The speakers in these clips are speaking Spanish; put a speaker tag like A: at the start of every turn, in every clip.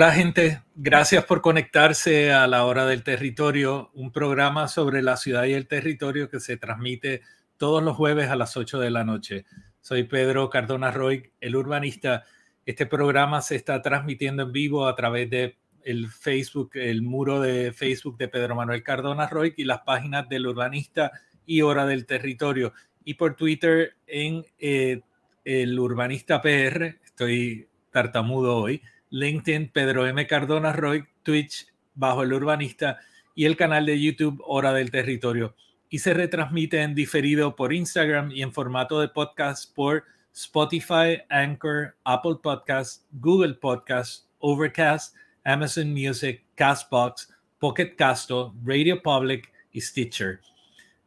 A: Hola gente, gracias por conectarse a la hora del territorio, un programa sobre la ciudad y el territorio que se transmite todos los jueves a las 8 de la noche. Soy Pedro Cardona Roy, el urbanista. Este programa se está transmitiendo en vivo a través de el Facebook, el muro de Facebook de Pedro Manuel Cardona Roy y las páginas del urbanista y hora del territorio. Y por Twitter en eh, el urbanista PR, estoy tartamudo hoy LinkedIn Pedro M. Cardona Roy, Twitch bajo el urbanista y el canal de YouTube Hora del Territorio. Y se retransmite en diferido por Instagram y en formato de podcast por Spotify, Anchor, Apple Podcasts, Google Podcasts, Overcast, Amazon Music, Castbox, Pocket Casto, Radio Public y Stitcher.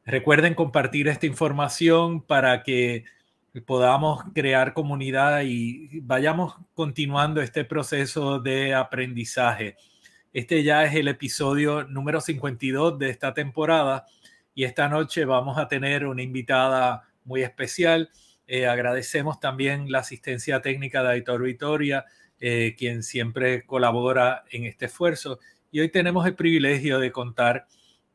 A: Recuerden compartir esta información para que podamos crear comunidad y vayamos continuando este proceso de aprendizaje. Este ya es el episodio número 52 de esta temporada y esta noche vamos a tener una invitada muy especial. Eh, agradecemos también la asistencia técnica de Aitor Vitoria, eh, quien siempre colabora en este esfuerzo. Y hoy tenemos el privilegio de contar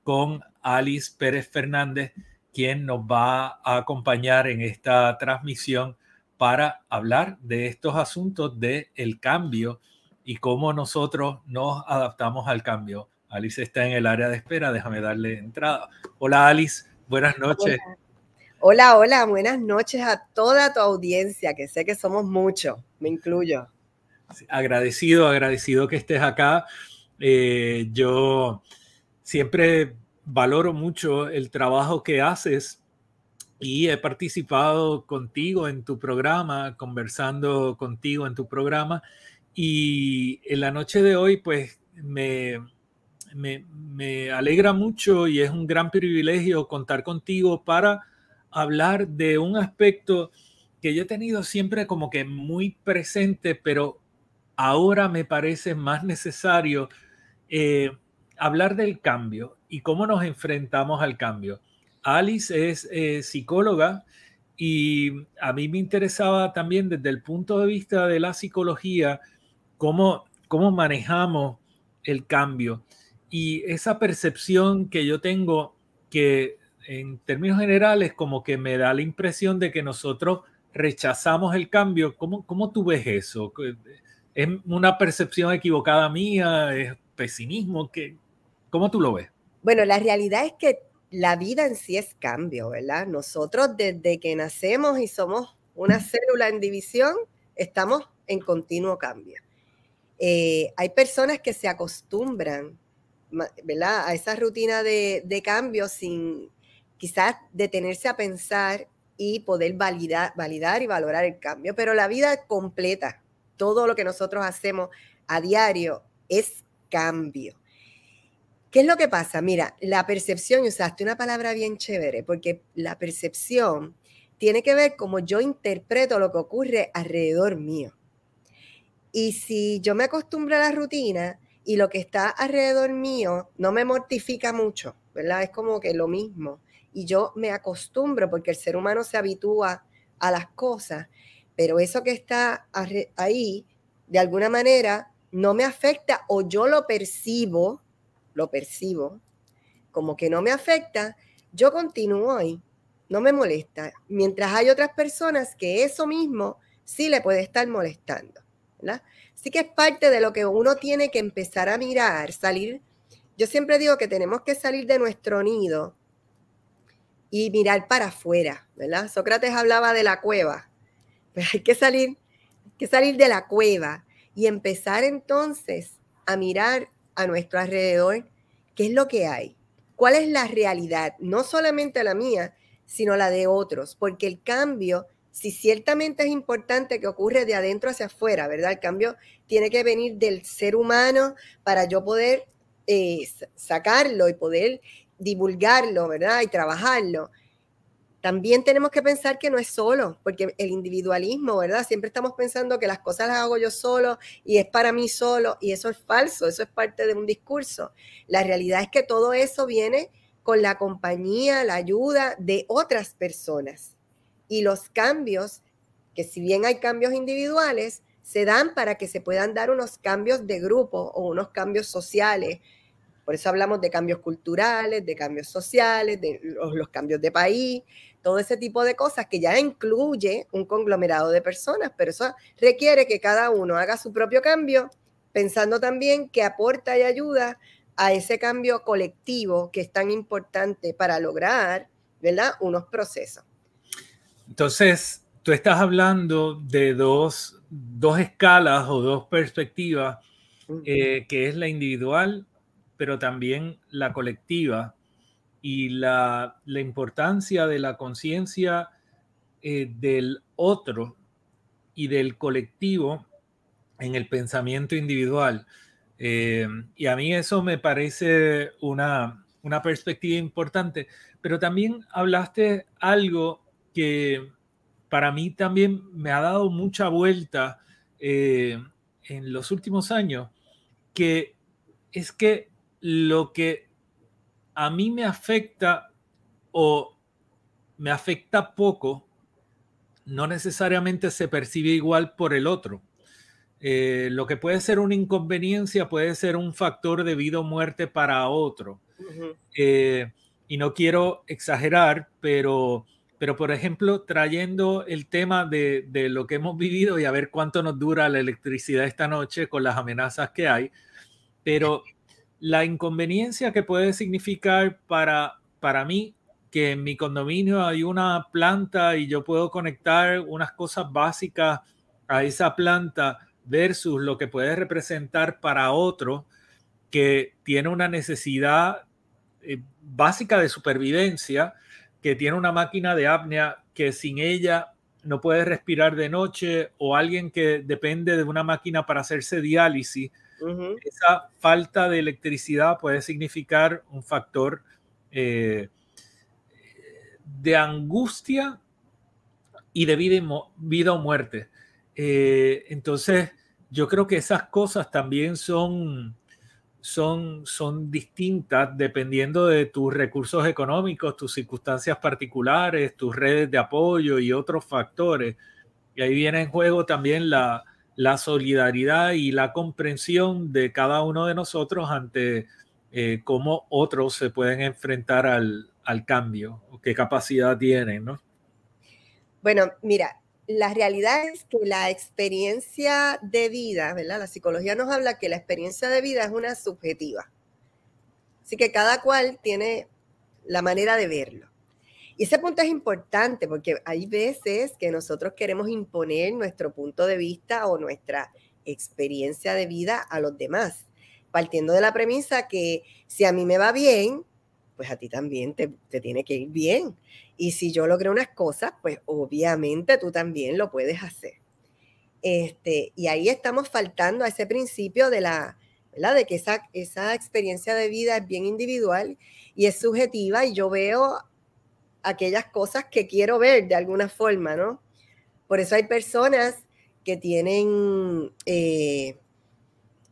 A: con Alice Pérez Fernández, quien nos va a acompañar en esta transmisión para hablar de estos asuntos del el cambio y cómo nosotros nos adaptamos al cambio. Alice está en el área de espera, déjame darle entrada. Hola Alice, buenas noches.
B: Hola, hola, buenas noches a toda tu audiencia, que sé que somos muchos, me incluyo.
A: Agradecido, agradecido que estés acá. Eh, yo siempre valoro mucho el trabajo que haces y he participado contigo en tu programa, conversando contigo en tu programa. Y en la noche de hoy, pues me, me, alegra mucho y es un gran privilegio contar contigo para hablar de un aspecto que yo he tenido siempre como que muy presente, pero ahora me parece más necesario eh, hablar del cambio y cómo nos enfrentamos al cambio. Alice es eh, psicóloga y a mí me interesaba también desde el punto de vista de la psicología cómo, cómo manejamos el cambio y esa percepción que yo tengo que en términos generales como que me da la impresión de que nosotros rechazamos el cambio. ¿Cómo, cómo tú ves eso? ¿Es una percepción equivocada mía? ¿Es pesimismo? ¿Qué, ¿Cómo tú lo ves?
B: Bueno, la realidad es que la vida en sí es cambio, ¿verdad? Nosotros desde que nacemos y somos una célula en división, estamos en continuo cambio. Eh, hay personas que se acostumbran, ¿verdad? A esa rutina de, cambio sin quizás detenerse a pensar y poder validar, validar y valorar el cambio. Pero la vida completa, todo lo que nosotros hacemos a diario es cambio. ¿Qué es lo que pasa? Mira, la percepción, usaste una palabra bien chévere, porque la percepción tiene que ver cómo yo interpreto lo que ocurre alrededor mío. Y si yo me acostumbro a la rutina y lo que está alrededor mío no me mortifica mucho, ¿verdad? Es como que lo mismo. Y yo me acostumbro porque el ser humano se habitúa a las cosas, pero eso que está ahí, de alguna manera, no me afecta o yo lo percibo lo percibo, como que no me afecta, yo continúo ahí, no me molesta. Mientras hay otras personas que eso mismo sí le puede estar molestando. ¿verdad? Así que es parte de lo que uno tiene que empezar a mirar, salir. Yo siempre digo que tenemos que salir de nuestro nido y mirar para afuera, ¿verdad? Sócrates hablaba de la cueva. Hay que salir, hay que salir de la cueva y empezar entonces a mirar a nuestro alrededor qué es lo que hay, cuál es la realidad, no solamente la mía, sino la de otros, porque el cambio, si ciertamente es importante que ocurre de adentro hacia afuera, ¿verdad? El cambio tiene que venir del ser humano para yo poder eh, sacarlo y poder divulgarlo, ¿verdad? Y trabajarlo. También tenemos que pensar que no es solo, porque el individualismo, ¿verdad? Siempre estamos pensando que las cosas las hago yo solo y es para mí solo, y eso es falso, eso es parte de un discurso. La realidad es que todo eso viene con la compañía, la ayuda de otras personas. Y los cambios, que si bien hay cambios individuales, se dan para que se puedan dar unos cambios de grupo o unos cambios sociales. Por eso hablamos de cambios culturales, de cambios sociales, de los, cambios de país, todo ese tipo de cosas que ya incluye un conglomerado de personas, pero eso requiere que cada uno haga su propio cambio, pensando también que aporta y ayuda a ese cambio colectivo que es tan importante para lograr, ¿verdad? Unos procesos.
A: Entonces, tú estás hablando de dos, escalas o dos perspectivas, eh, que es la individual, pero también la colectiva y la, importancia de la conciencia eh, del otro y del colectivo en el pensamiento individual. Eh, y a mí eso me parece una, perspectiva importante, pero también hablaste algo que para mí también me ha dado mucha vuelta eh, en los últimos años, que es que lo que a mí me afecta o me afecta poco, no necesariamente se percibe igual por el otro. Eh, lo que puede ser una inconveniencia puede ser un factor de vida o muerte para otro. Eh, y no quiero exagerar, pero, pero por ejemplo, trayendo el tema de, de, lo que hemos vivido y a ver cuánto nos dura la electricidad esta noche con las amenazas que hay, pero la inconveniencia que puede significar para, para mí que en mi condominio hay una planta y yo puedo conectar unas cosas básicas a esa planta versus lo que puede representar para otro que tiene una necesidad eh, básica de supervivencia, que tiene una máquina de apnea que sin ella no puede respirar de noche o alguien que depende de una máquina para hacerse diálisis. Esa falta de electricidad puede significar un factor eh, de angustia y de vida, o muerte. Eh, entonces, yo creo que esas cosas también son, son, son distintas dependiendo de tus recursos económicos, tus circunstancias particulares, tus redes de apoyo y otros factores. Y ahí viene en juego también la, solidaridad y la comprensión de cada uno de nosotros ante eh, cómo otros se pueden enfrentar al, al cambio, qué capacidad tienen, ¿no?
B: Bueno, mira, la realidad es que la experiencia de vida, ¿verdad? La psicología nos habla que la experiencia de vida es una subjetiva. Así que cada cual tiene la manera de verlo. Y ese punto es importante porque hay veces que nosotros queremos imponer nuestro punto de vista o nuestra experiencia de vida a los demás, partiendo de la premisa que si a mí me va bien, pues a ti también te, tiene que ir bien. Y si yo logré unas cosas, pues obviamente tú también lo puedes hacer. Este, y ahí estamos faltando a ese principio de la, ¿verdad? De que esa, esa experiencia de vida es bien individual y es subjetiva y yo veo aquellas cosas que quiero ver de alguna forma, ¿no? Por eso hay personas que tienen eh,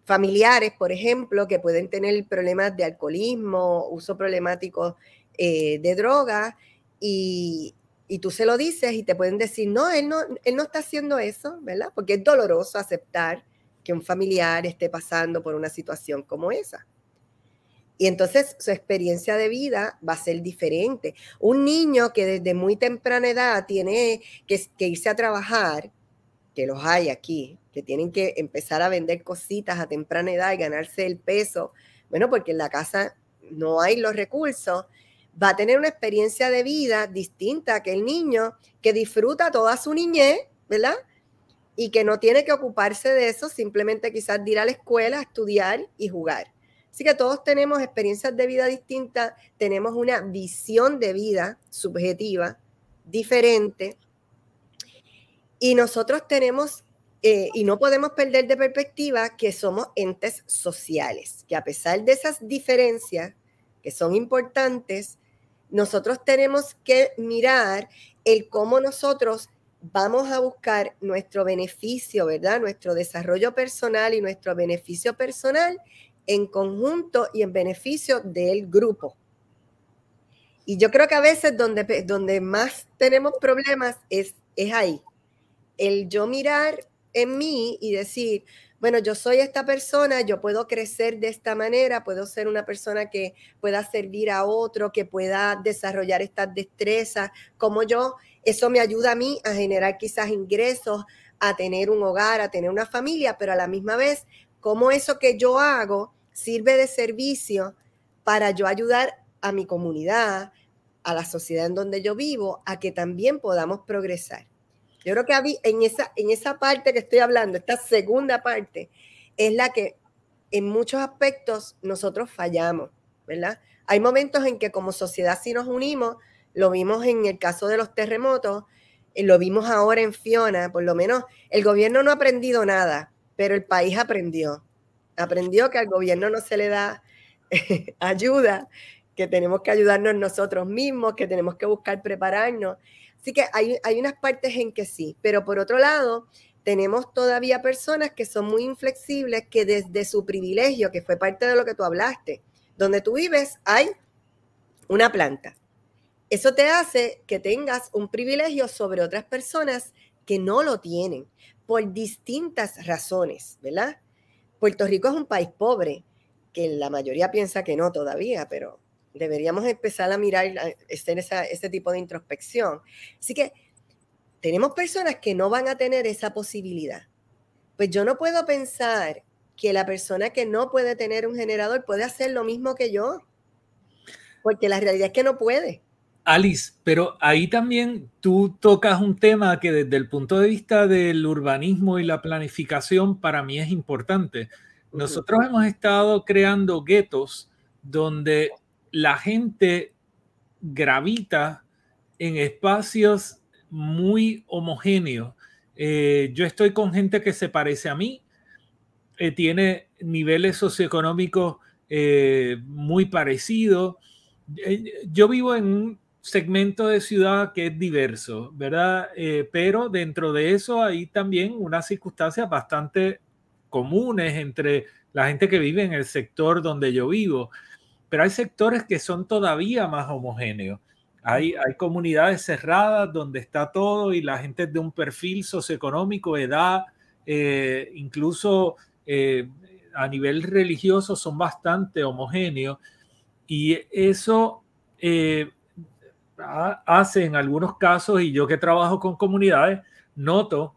B: familiares, por ejemplo, que pueden tener problemas de alcoholismo, uso problemático eh, de drogas, y, tú se lo dices y te pueden decir, no él, no, él no está haciendo eso, ¿verdad? Porque es doloroso aceptar que un familiar esté pasando por una situación como esa. Y entonces su experiencia de vida va a ser diferente. Un niño que desde muy temprana edad tiene que, irse a trabajar, que los hay aquí, que tienen que empezar a vender cositas a temprana edad y ganarse el peso, bueno, porque en la casa no hay los recursos, va a tener una experiencia de vida distinta que el niño que disfruta toda su niñez, ¿verdad? Y que no tiene que ocuparse de eso, simplemente quizás ir a la escuela, estudiar y jugar. Así que todos tenemos experiencias de vida distintas, tenemos una visión de vida subjetiva diferente y nosotros tenemos, eh, y no podemos perder de perspectiva que somos entes sociales, que a pesar de esas diferencias que son importantes, nosotros tenemos que mirar el cómo nosotros vamos a buscar nuestro beneficio, ¿verdad? Nuestro desarrollo personal y nuestro beneficio personal en conjunto y en beneficio del grupo. Y yo creo que a veces donde, donde más tenemos problemas es, es ahí. El yo mirar en mí y decir, bueno, yo soy esta persona, yo puedo crecer de esta manera, puedo ser una persona que pueda servir a otro, que pueda desarrollar estas destrezas, como yo, eso me ayuda a mí a generar quizás ingresos, a tener un hogar, a tener una familia, pero a la misma vez, como eso que yo hago sirve de servicio para yo ayudar a mi comunidad, a la sociedad en donde yo vivo, a que también podamos progresar. Yo creo que en esa, en esa parte que estoy hablando, esta segunda parte, es la que en muchos aspectos nosotros fallamos, ¿verdad? Hay momentos en que como sociedad si nos unimos, lo vimos en el caso de los terremotos, eh, lo vimos ahora en Fiona, por lo menos el gobierno no ha aprendido nada, pero el país aprendió. Aprendió que al gobierno no se le da ayuda, que tenemos que ayudarnos nosotros mismos, que tenemos que buscar prepararnos. Así que hay, hay unas partes en que sí, pero por otro lado, tenemos todavía personas que son muy inflexibles, que desde su privilegio, que fue parte de lo que tú hablaste, donde tú vives hay una planta. Eso te hace que tengas un privilegio sobre otras personas que no lo tienen por distintas razones, ¿verdad? Puerto Rico es un país pobre, que la mayoría piensa que no todavía, pero deberíamos empezar a mirar, a hacer ese tipo de introspección. Así que tenemos personas que no van a tener esa posibilidad. Pues yo no puedo pensar que la persona que no puede tener un generador puede hacer lo mismo que yo, porque la realidad es que no puede.
A: Alice, pero ahí también tú tocas un tema que desde el punto de vista del urbanismo y la planificación para mí es importante. Nosotros hemos estado creando guetos donde la gente gravita en espacios muy homogéneos. Eh, yo estoy con gente que se parece a mí, eh, tiene niveles socioeconómicos eh, muy parecidos. yo vivo en un segmento de ciudad que es diverso, ¿verdad? pero dentro de eso hay también unas circunstancias bastante comunes entre la gente que vive en el sector donde yo vivo pero hay sectores que son todavía más homogéneos. Hay, hay comunidades cerradas donde está todo y la gente de un perfil socioeconómico, edad, eh, incluso eh, a nivel religioso son bastante homogéneos y eso eh, hace en algunos casos, y yo que trabajo con comunidades, noto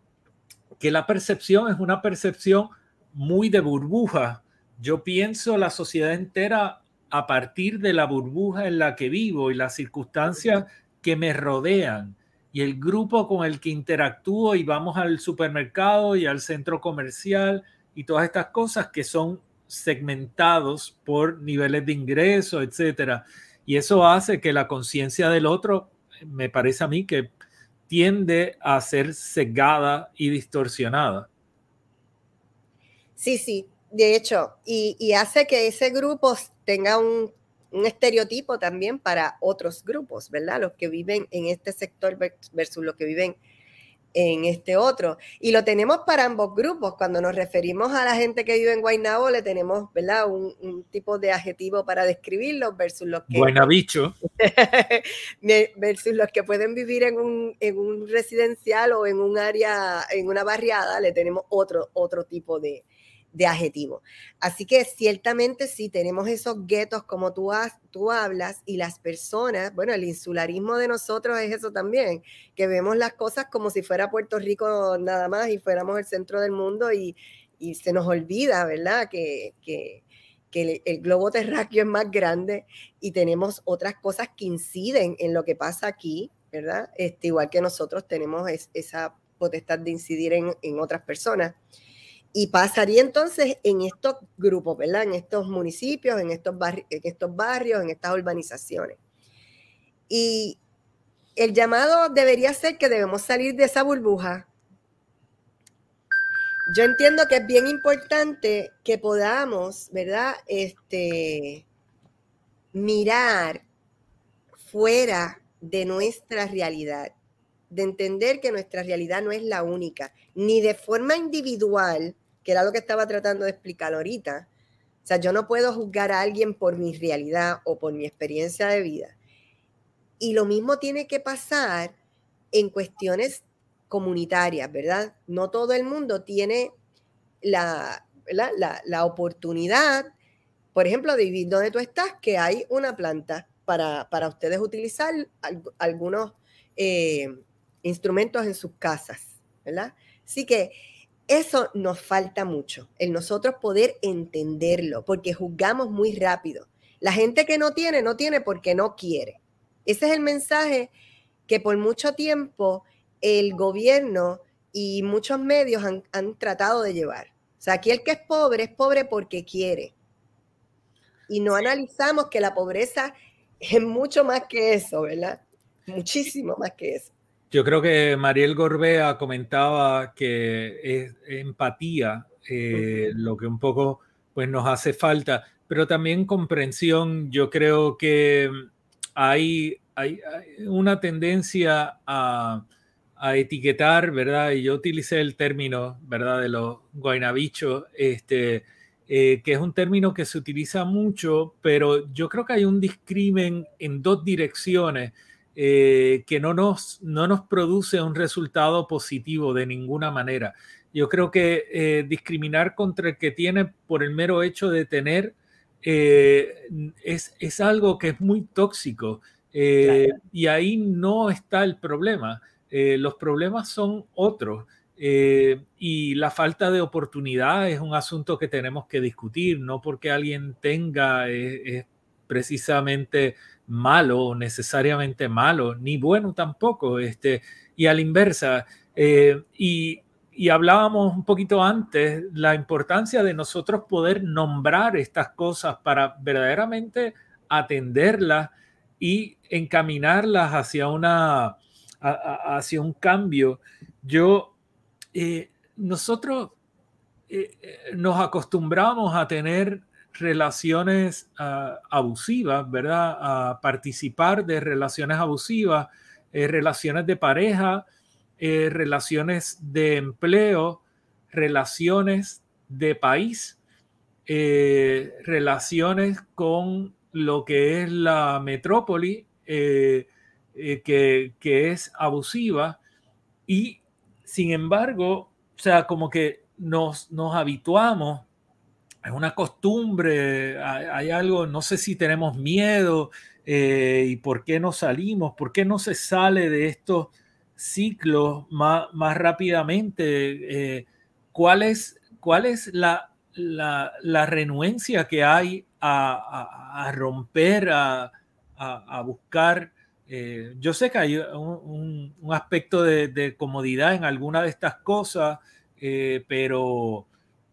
A: que la percepción es una percepción muy de burbuja. Yo pienso la sociedad entera a partir de la burbuja en la que vivo y las circunstancias que me rodean y el grupo con el que interactúo y vamos al supermercado y al centro comercial y todas estas cosas que son segmentados por niveles de ingreso, etcétera. Y eso hace que la conciencia del otro, me parece a mí, que tiende a ser cegada y distorsionada.
B: Sí, sí, de hecho, y, hace que ese grupo tenga un, estereotipo también para otros grupos, ¿verdad? Los que viven en este sector versus los que viven en este otro. Y lo tenemos para ambos grupos. Cuando nos referimos a la gente que vive en Guaynabo, le tenemos, ¿verdad? Un, tipo de adjetivo para describirlos versus los que...
A: Guaynabicho.
B: versus los que pueden vivir en un, en un residencial o en un área, en una barriada, le tenemos otro, otro tipo de, de adjetivo. Así que ciertamente sí tenemos esos guetos como tú, tú hablas y las personas, bueno, el insularismo de nosotros es eso también, que vemos las cosas como si fuera Puerto Rico nada más y fuéramos el centro del mundo y, se nos olvida, ¿verdad? Que, que, el, globo terráqueo es más grande y tenemos otras cosas que inciden en lo que pasa aquí, ¿verdad? Este, igual que nosotros tenemos esa potestad de incidir en, en otras personas. Y pasaría entonces en estos grupos, ¿verdad? En estos municipios, en estos, barrios, en estos barrios, en estas urbanizaciones. Y el llamado debería ser que debemos salir de esa burbuja. Yo entiendo que es bien importante que podamos, ¿verdad? Este, mirar fuera de nuestra realidad, de entender que nuestra realidad no es la única, ni de forma individual, que era lo que estaba tratando de explicar ahorita. O sea, yo no puedo juzgar a alguien por mi realidad o por mi experiencia de vida. Y lo mismo tiene que pasar en cuestiones comunitarias, ¿verdad? No todo el mundo tiene la, la, oportunidad, por ejemplo, de vivir donde tú estás, que hay una planta para, ustedes utilizar algunos eh, instrumentos en sus casas, ¿verdad? Así que eso nos falta mucho, el nosotros poder entenderlo, porque juzgamos muy rápido. La gente que no tiene, no tiene porque no quiere. Ese es el mensaje que por mucho tiempo el gobierno y muchos medios han, tratado de llevar. O sea, aquí el que es pobre es pobre porque quiere. Y no analizamos que la pobreza es mucho más que eso, ¿verdad? Muchísimo más que eso.
A: Yo creo que Mariel Gorbea comentaba que es empatía eh, lo que un poco pues, nos hace falta, pero también comprensión. Yo creo que hay, hay, una tendencia a, etiquetar, ¿verdad? Y yo utilicé el término, ¿verdad? De los guaynabichos, este, eh, que es un término que se utiliza mucho, pero yo creo que hay un discrimen en dos direcciones eh, que no nos, no nos produce un resultado positivo de ninguna manera. Yo creo que eh, discriminar contra el que tiene por el mero hecho de tener eh, es, es, algo que es muy tóxico y ahí no está el problema. los problemas son otros. y la falta de oportunidad es un asunto que tenemos que discutir, no porque alguien tenga es precisamente malo, necesariamente malo, ni bueno tampoco. Este, y a la inversa, eh, y, hablábamos un poquito antes la importancia de nosotros poder nombrar estas cosas para verdaderamente atenderlas y encaminarlas hacia una hacia un cambio. Yo eh, nosotros eh, nos acostumbramos a tener relaciones ah, abusivas, ¿verdad? A participar de relaciones abusivas, eh, relaciones de pareja, eh, relaciones de empleo, relaciones de país, eh, relaciones con lo que es la metrópoli, que, que, es abusiva, y sin embargo, o sea, como que nos, nos habituamos es una costumbre, hay, algo, no sé si tenemos miedo eh, y por qué no salimos, por qué no se sale de estos ciclos más, más rápidamente. Eh, ¿cuál, es, ¿Cuál es la, la, renuencia que hay a, romper, a, buscar? Eh, yo sé que hay un, aspecto de, de, comodidad en alguna de estas cosas, pero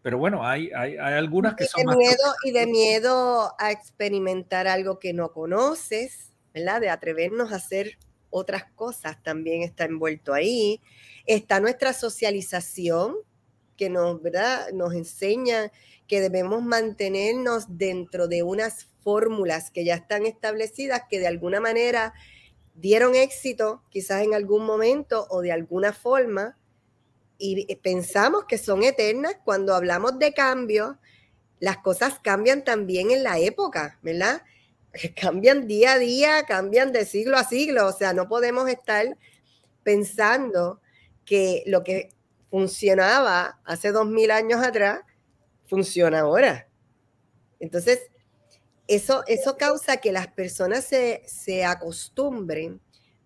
A: pero bueno, hay, hay, algunas que son...
B: De miedo, y de miedo a experimentar algo que no conoces, ¿verdad? De atrevernos a hacer otras cosas también está envuelto ahí. Está nuestra socialización, que nos, ¿verdad? nos enseña que debemos mantenernos dentro de unas fórmulas que ya están establecidas, que de alguna manera dieron éxito, quizás en algún momento o de alguna forma, y pensamos que son eternas. Cuando hablamos de cambio, las cosas cambian también en la época, ¿verdad? Cambian día a día, cambian de siglo a siglo, o sea, no podemos estar pensando que lo que funcionaba hace dos mil años atrás funciona ahora. Entonces, eso, eso causa que las personas se, se acostumbren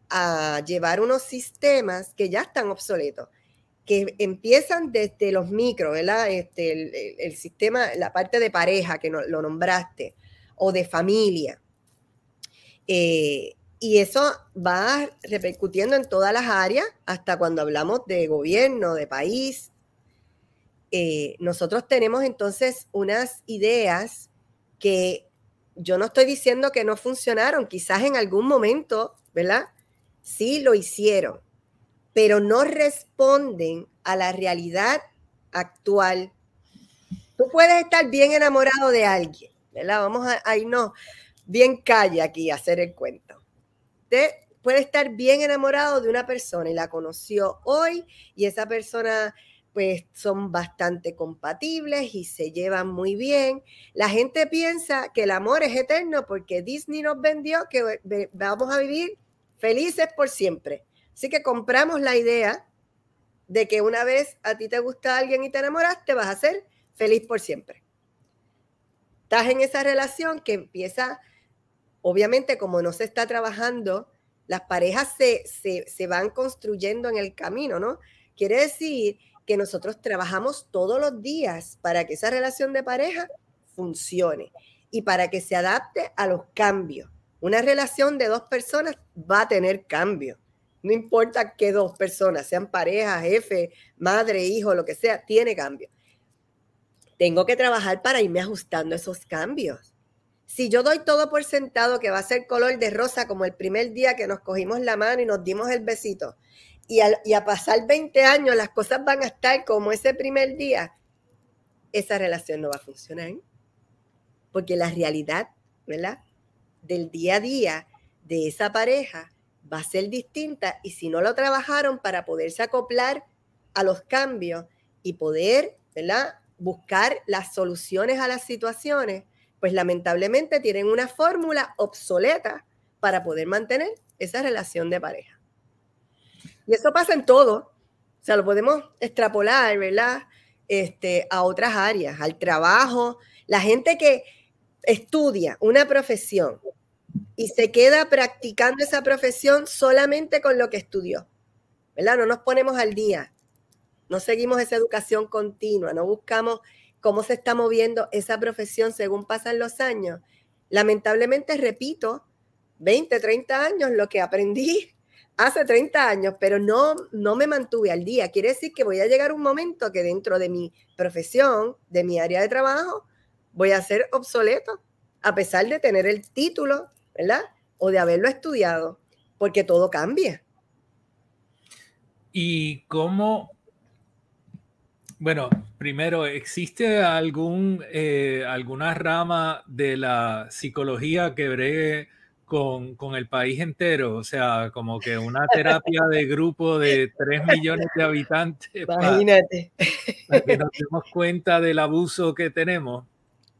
B: a llevar unos sistemas que ya están obsoletos, que empiezan desde los micros, ¿verdad? Este, el, sistema, la parte de pareja que lo nombraste, o de familia. Eh, y eso va repercutiendo en todas las áreas, hasta cuando hablamos de gobierno, de país. Eh, nosotros tenemos entonces unas ideas que yo no estoy diciendo que no funcionaron, quizás en algún momento, ¿verdad? Sí lo hicieron, pero no responden a la realidad actual. Tú puedes estar bien enamorado de alguien, ¿verdad? Vamos a, irnos bien calle aquí a hacer el cuento. Usted puede estar bien enamorado de una persona y la conoció hoy y esa persona pues son bastante compatibles y se llevan muy bien. La gente piensa que el amor es eterno porque Disney nos vendió que vamos a vivir felices por siempre. Así que compramos la idea de que una vez a ti te gusta alguien y te enamoraste, vas a ser feliz por siempre. Estás en esa relación que empieza, obviamente como no se está trabajando, las parejas se, se, se van construyendo en el camino, ¿no? Quiere decir que nosotros trabajamos todos los días para que esa relación de pareja funcione y para que se adapte a los cambios. Una relación de dos personas va a tener cambios. No importa que dos personas, sean pareja, jefe, madre, hijo, lo que sea, tiene cambios. Tengo que trabajar para irme ajustando esos cambios. Si yo doy todo por sentado que va a ser color de rosa como el primer día que nos cogimos la mano y nos dimos el besito, y, a pasar 20 años las cosas van a estar como ese primer día, esa relación no va a funcionar. Porque la realidad, ¿verdad? Del día a día de esa pareja va a ser distinta y si no lo trabajaron para poderse acoplar a los cambios y poder, ¿verdad? Buscar las soluciones a las situaciones, pues lamentablemente tienen una fórmula obsoleta para poder mantener esa relación de pareja. Y eso pasa en todo. O sea, lo podemos extrapolar, ¿verdad? Este, a otras áreas, al trabajo. La gente que estudia una profesión y se queda practicando esa profesión solamente con lo que estudió, ¿verdad? No nos ponemos al día, no seguimos esa educación continua, no buscamos cómo se está moviendo esa profesión según pasan los años. Lamentablemente, repito, 20, 30 años lo que aprendí hace 30 años, pero no, no me mantuve al día. Quiere decir que voy a llegar un momento que dentro de mi profesión, de mi área de trabajo, voy a ser obsoleto, a pesar de tener el título, ¿verdad? O de haberlo estudiado, porque todo cambia.
A: ¿Y cómo? Bueno, primero, ¿existe algún, eh, alguna rama de la psicología que bregue con, el país entero, o sea, como que una terapia de grupo de 3 millones de habitantes.
B: Imagínate.
A: Para, que nos demos cuenta del abuso que tenemos.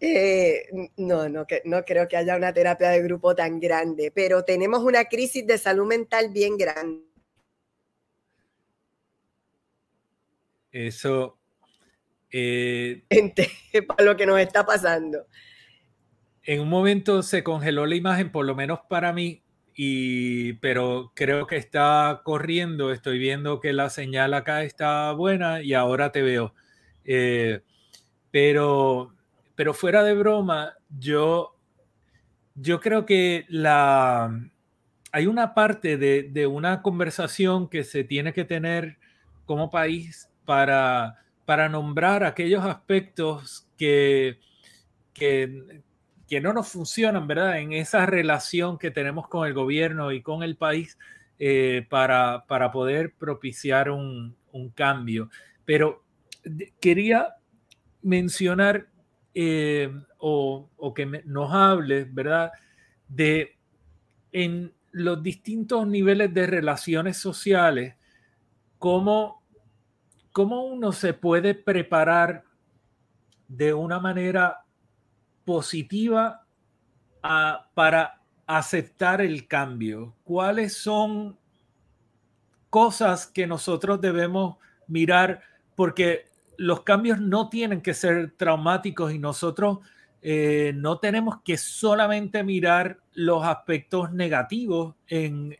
B: Eh, no, no, no creo que haya una terapia de grupo tan grande, pero tenemos una crisis de salud mental bien grande.
A: Eso.
B: Eh, para lo que nos está pasando
A: en un momento se congeló la imagen, por lo menos para mí, y, pero creo que está corriendo. Estoy viendo que la señal acá está buena y ahora te veo. Eh, pero, pero fuera de broma, yo, yo creo que la, hay una parte de, de una conversación que se tiene que tener como país para, para nombrar aquellos aspectos que, que, que no nos funcionan, ¿verdad? En esa relación que tenemos con el gobierno y con el país eh, para, para, poder propiciar un, cambio. Pero quería mencionar eh, o, que nos hable, ¿verdad? De en los distintos niveles de relaciones sociales, cómo, cómo uno se puede preparar de una manera positiva para aceptar el cambio? ¿Cuáles son cosas que nosotros debemos mirar? Porque los cambios no tienen que ser traumáticos y nosotros eh, no tenemos que solamente mirar los aspectos negativos en,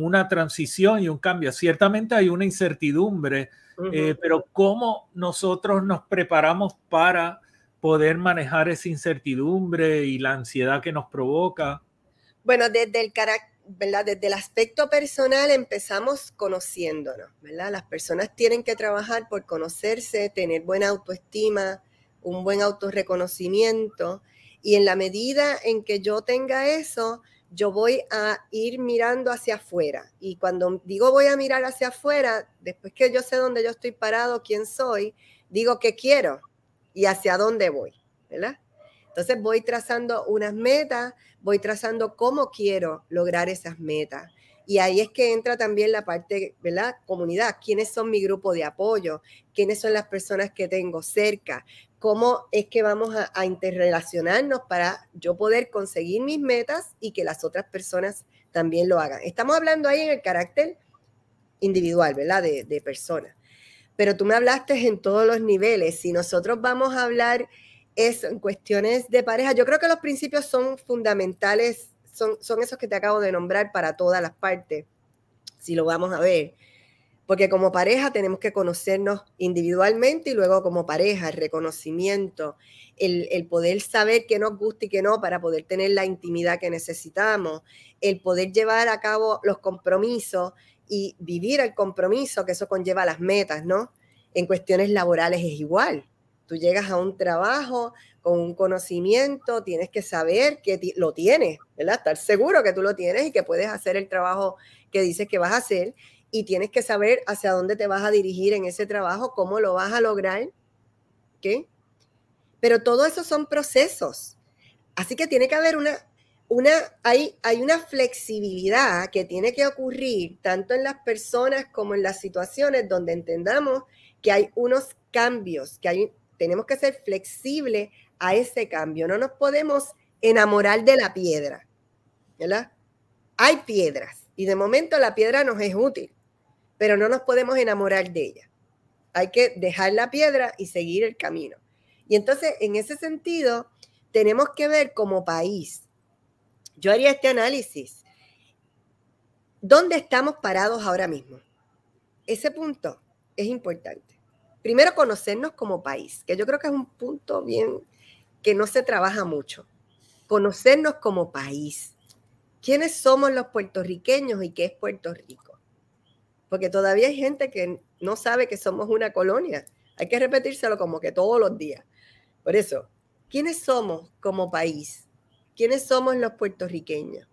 A: una transición y un cambio. Ciertamente hay una incertidumbre, eh, pero ¿cómo nosotros nos preparamos para poder manejar esa incertidumbre y la ansiedad que nos provoca?
B: Bueno, desde el ¿verdad? Desde el aspecto personal empezamos conociéndonos, ¿verdad? Las personas tienen que trabajar por conocerse, tener buena autoestima, un buen autorreconocimiento y en la medida en que yo tenga eso, yo voy a ir mirando hacia afuera. Y cuando digo voy a mirar hacia afuera, después que yo sé dónde yo estoy parado, quién soy, digo qué quiero y hacia dónde voy, ¿verdad? Entonces voy trazando unas metas, voy trazando cómo quiero lograr esas metas. Y ahí es que entra también la parte, ¿verdad? Comunidad, quiénes son mi grupo de apoyo, quiénes son las personas que tengo cerca, cómo es que vamos a, interrelacionarnos para yo poder conseguir mis metas y que las otras personas también lo hagan. Estamos hablando ahí en el carácter individual, ¿verdad? De, de persona. Pero tú me hablaste en todos los niveles. Si nosotros vamos a hablar eso en cuestiones de pareja, yo creo que los principios son fundamentales, son, son esos que te acabo de nombrar para todas las partes, si lo vamos a ver. Porque como pareja tenemos que conocernos individualmente y luego como pareja, el reconocimiento, el, poder saber qué nos gusta y qué no para poder tener la intimidad que necesitamos, el poder llevar a cabo los compromisos y vivir el compromiso, que eso conlleva las metas, ¿no? En cuestiones laborales es igual. Tú llegas a un trabajo con un conocimiento, tienes que saber que lo tienes, ¿verdad? Estar seguro que tú lo tienes y que puedes hacer el trabajo que dices que vas a hacer y tienes que saber hacia dónde te vas a dirigir en ese trabajo, cómo lo vas a lograr. ¿Qué? Pero todo eso son procesos. Así que tiene que haber una, una, hay, hay una flexibilidad que tiene que ocurrir tanto en las personas como en las situaciones donde entendamos que hay unos cambios, que hay, tenemos que ser flexibles a ese cambio. No nos podemos enamorar de la piedra, ¿verdad? Hay piedras y de momento la piedra nos es útil, pero no nos podemos enamorar de ella. Hay que dejar la piedra y seguir el camino. Y entonces, en ese sentido, tenemos que ver como país. Yo haría este análisis. ¿Dónde estamos parados ahora mismo? Ese punto es importante. Primero, conocernos como país, que yo creo que es un punto bien que no se trabaja mucho. Conocernos como país. ¿Quiénes somos los puertorriqueños y qué es Puerto Rico? porque todavía hay gente que no sabe que somos una colonia. Hay que repetírselo como que todos los días. Por eso, ¿quiénes somos como país? ¿Quiénes somos los puertorriqueños?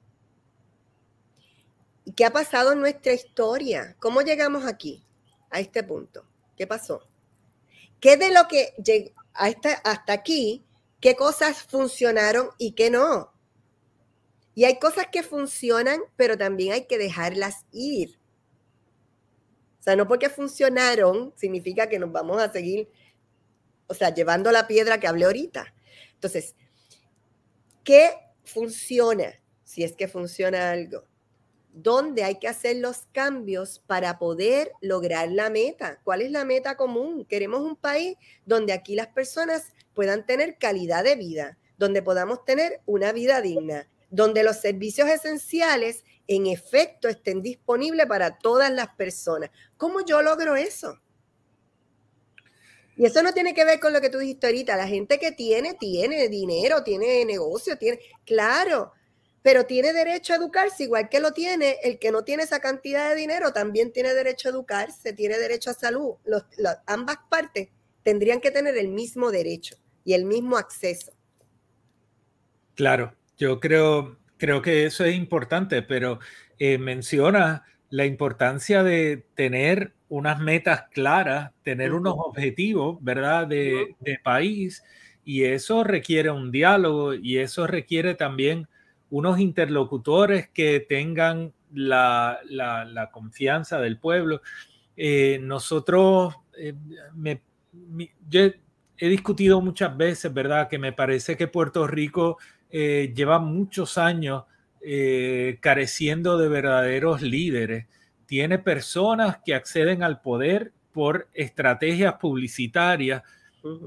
B: ¿Y qué ha pasado en nuestra historia? ¿Cómo llegamos aquí, a este punto? ¿Qué pasó? ¿Qué de lo que llegó hasta, hasta aquí, qué cosas funcionaron y qué no? Y hay cosas que funcionan, pero también hay que dejarlas ir. O sea, no porque funcionaron significa que nos vamos a seguir, o sea, llevando la piedra que hablé ahorita. Entonces, ¿qué funciona? Si es que funciona algo. ¿Dónde hay que hacer los cambios para poder lograr la meta? ¿Cuál es la meta común? Queremos un país donde aquí las personas puedan tener calidad de vida, donde podamos tener una vida digna, donde los servicios esenciales en efecto estén disponibles para todas las personas. ¿Cómo yo logro eso? Y eso no tiene que ver con lo que tú dijiste ahorita. La gente que tiene, tiene dinero, tiene negocio, tiene, claro, pero tiene derecho a educarse igual que lo tiene el que no tiene esa cantidad de dinero, también tiene derecho a educarse, tiene derecho a salud. ambas partes tendrían que tener el mismo derecho y el mismo acceso.
A: Claro, yo creo, creo que eso es importante, pero eh, menciona la importancia de tener unas metas claras, tener unos objetivos, ¿verdad?, de, país, y eso requiere un diálogo y eso requiere también unos interlocutores que tengan la, confianza del pueblo. Eh, nosotros, eh, yo he discutido muchas veces, ¿verdad?, que me parece que Puerto Rico eh, lleva muchos años careciendo de verdaderos líderes. Tiene personas que acceden al poder por estrategias publicitarias,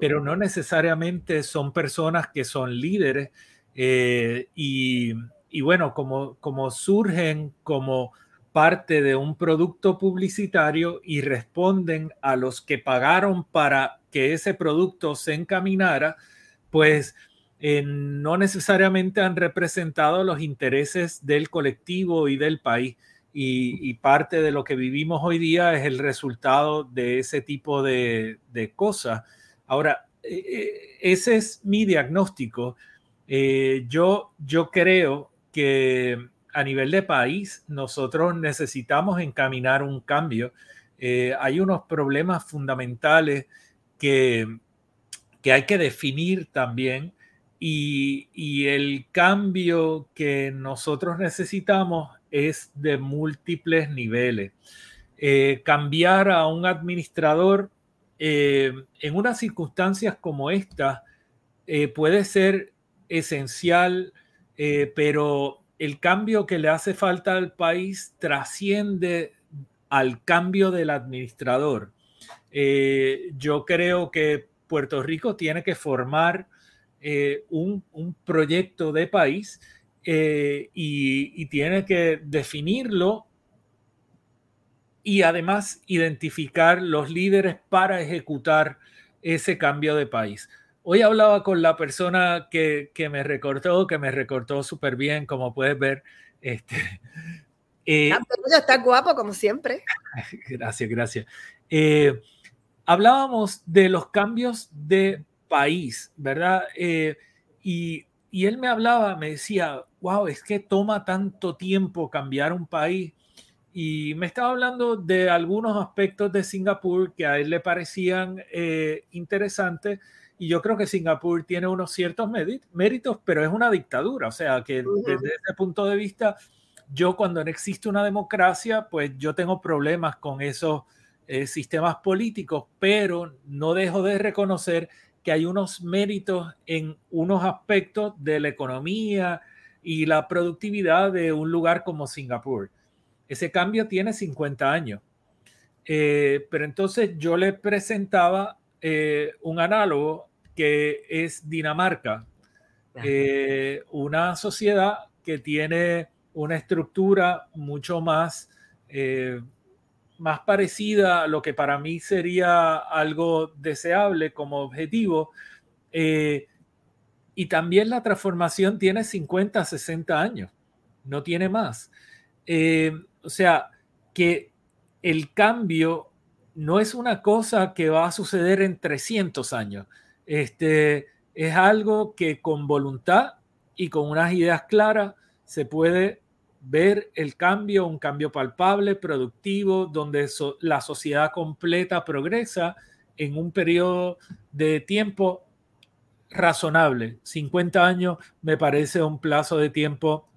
A: pero no necesariamente son personas que son líderes. Eh, y, bueno, como, surgen como parte de un producto publicitario y responden a los que pagaron para que ese producto se encaminara, pues eh, no necesariamente han representado los intereses del colectivo y del país. Y, parte de lo que vivimos hoy día es el resultado de ese tipo de, cosas. Ahora, eh, eh, ese es mi diagnóstico. Yo, yo creo que a nivel de país nosotros necesitamos encaminar un cambio. hay unos problemas fundamentales que, hay que definir también y, el cambio que nosotros necesitamos es de múltiples niveles. Eh, cambiar a un administrador eh, en unas circunstancias como esta eh, puede ser esencial, pero el cambio que le hace falta al país trasciende al cambio del administrador. yo creo que Puerto Rico tiene que formar eh, un, proyecto de país eh, y, tiene que definirlo y además identificar los líderes para ejecutar ese cambio de país. Hoy hablaba con la persona que, me recortó, que me recortó súper bien, como puedes ver. Este,
B: eh, ah, está guapo, como siempre.
A: Gracias, gracias. hablábamos de los cambios de país, ¿verdad? Eh, y, él me hablaba, me decía, wow, es que toma tanto tiempo cambiar un país. Y me estaba hablando de algunos aspectos de Singapur que a él le parecían eh, interesantes. Y yo creo que Singapur tiene unos ciertos méritos, pero es una dictadura. O sea, que desde ese punto de vista, yo cuando no existe una democracia, pues yo tengo problemas con esos eh, sistemas políticos, pero no dejo de reconocer que hay unos méritos en unos aspectos de la economía y la productividad de un lugar como Singapur. Ese cambio tiene 50 años. Eh, pero entonces yo le presentaba eh, un análogo que es Dinamarca, eh, una sociedad que tiene una estructura mucho más más parecida a lo que para mí sería algo deseable como objetivo. Eh, y también la transformación tiene 50, 60 años, no tiene más. Eh, o sea, que el cambio no es una cosa que va a suceder en 300 años. Este, es algo que con voluntad y con unas ideas claras se puede ver el cambio, un cambio palpable, productivo, donde la sociedad completa progresa en un periodo de tiempo razonable. 50 años me parece un plazo de tiempo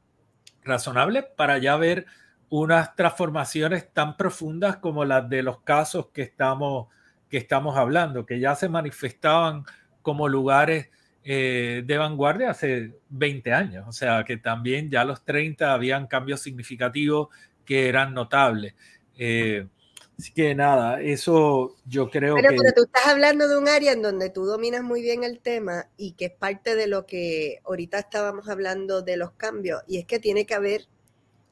A: razonable para ya ver unas transformaciones tan profundas como las de los casos que estamos, que estamos hablando, que ya se manifestaban como lugares eh, de vanguardia hace 20 años, o sea que también ya a los 30 habían cambios significativos que eran notables. Eh, así que nada, eso yo creo
B: que... Pero tú estás hablando de un área en donde tú dominas muy bien el tema y que es parte de lo que ahorita estábamos hablando de los cambios, y es que tiene que haber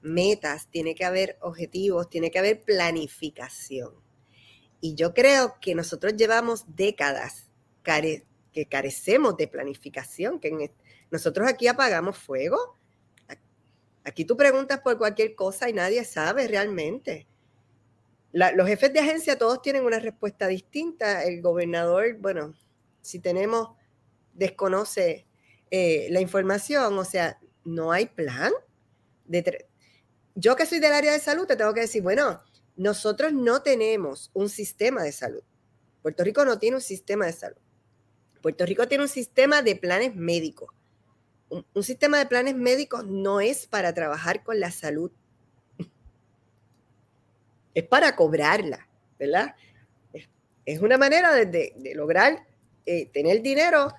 B: metas, tiene que haber objetivos, tiene que haber planificación. Y yo creo que nosotros llevamos décadas que carecemos de planificación, que nosotros aquí apagamos fuego. Aquí tú preguntas por cualquier cosa y nadie sabe realmente. los jefes de agencia todos tienen una respuesta distinta. El gobernador, bueno, si tenemos, desconoce eh, la información, o sea, no hay plan. De Yo que soy del área de salud, te tengo que decir, bueno, nosotros no tenemos un sistema de salud. Puerto Rico no tiene un sistema de salud. Puerto Rico tiene un sistema de planes médicos. Un, sistema de planes médicos no es para trabajar con la salud. Es para cobrarla, ¿verdad? Es, una manera de, lograr eh, tener dinero,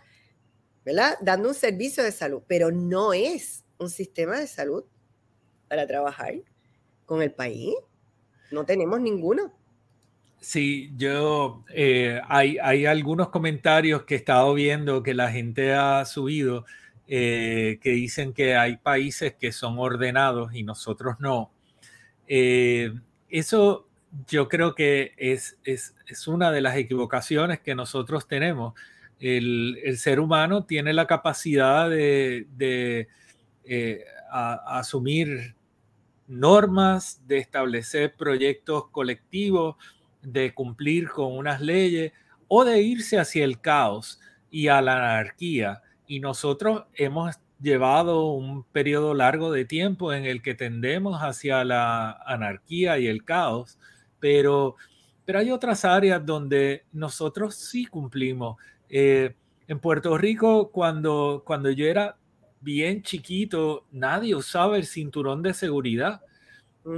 B: ¿verdad? Dando un servicio de salud, pero no es un sistema de salud para trabajar con el país. No tenemos ninguno.
A: Sí, yo eh, hay, hay, algunos comentarios que he estado viendo que la gente ha subido eh, que dicen que hay países que son ordenados y nosotros no. Eh, eso yo creo que es, es, es, una de las equivocaciones que nosotros tenemos. El, el ser humano tiene la capacidad de, de asumir normas, de establecer proyectos colectivos, de cumplir con unas leyes o de irse hacia el caos y a la anarquía. Y nosotros hemos llevado un periodo largo de tiempo en el que tendemos hacia la anarquía y el caos, pero, pero hay otras áreas donde nosotros sí cumplimos. Eh, en Puerto Rico, cuando, cuando yo era bien chiquito, nadie usaba el cinturón de seguridad.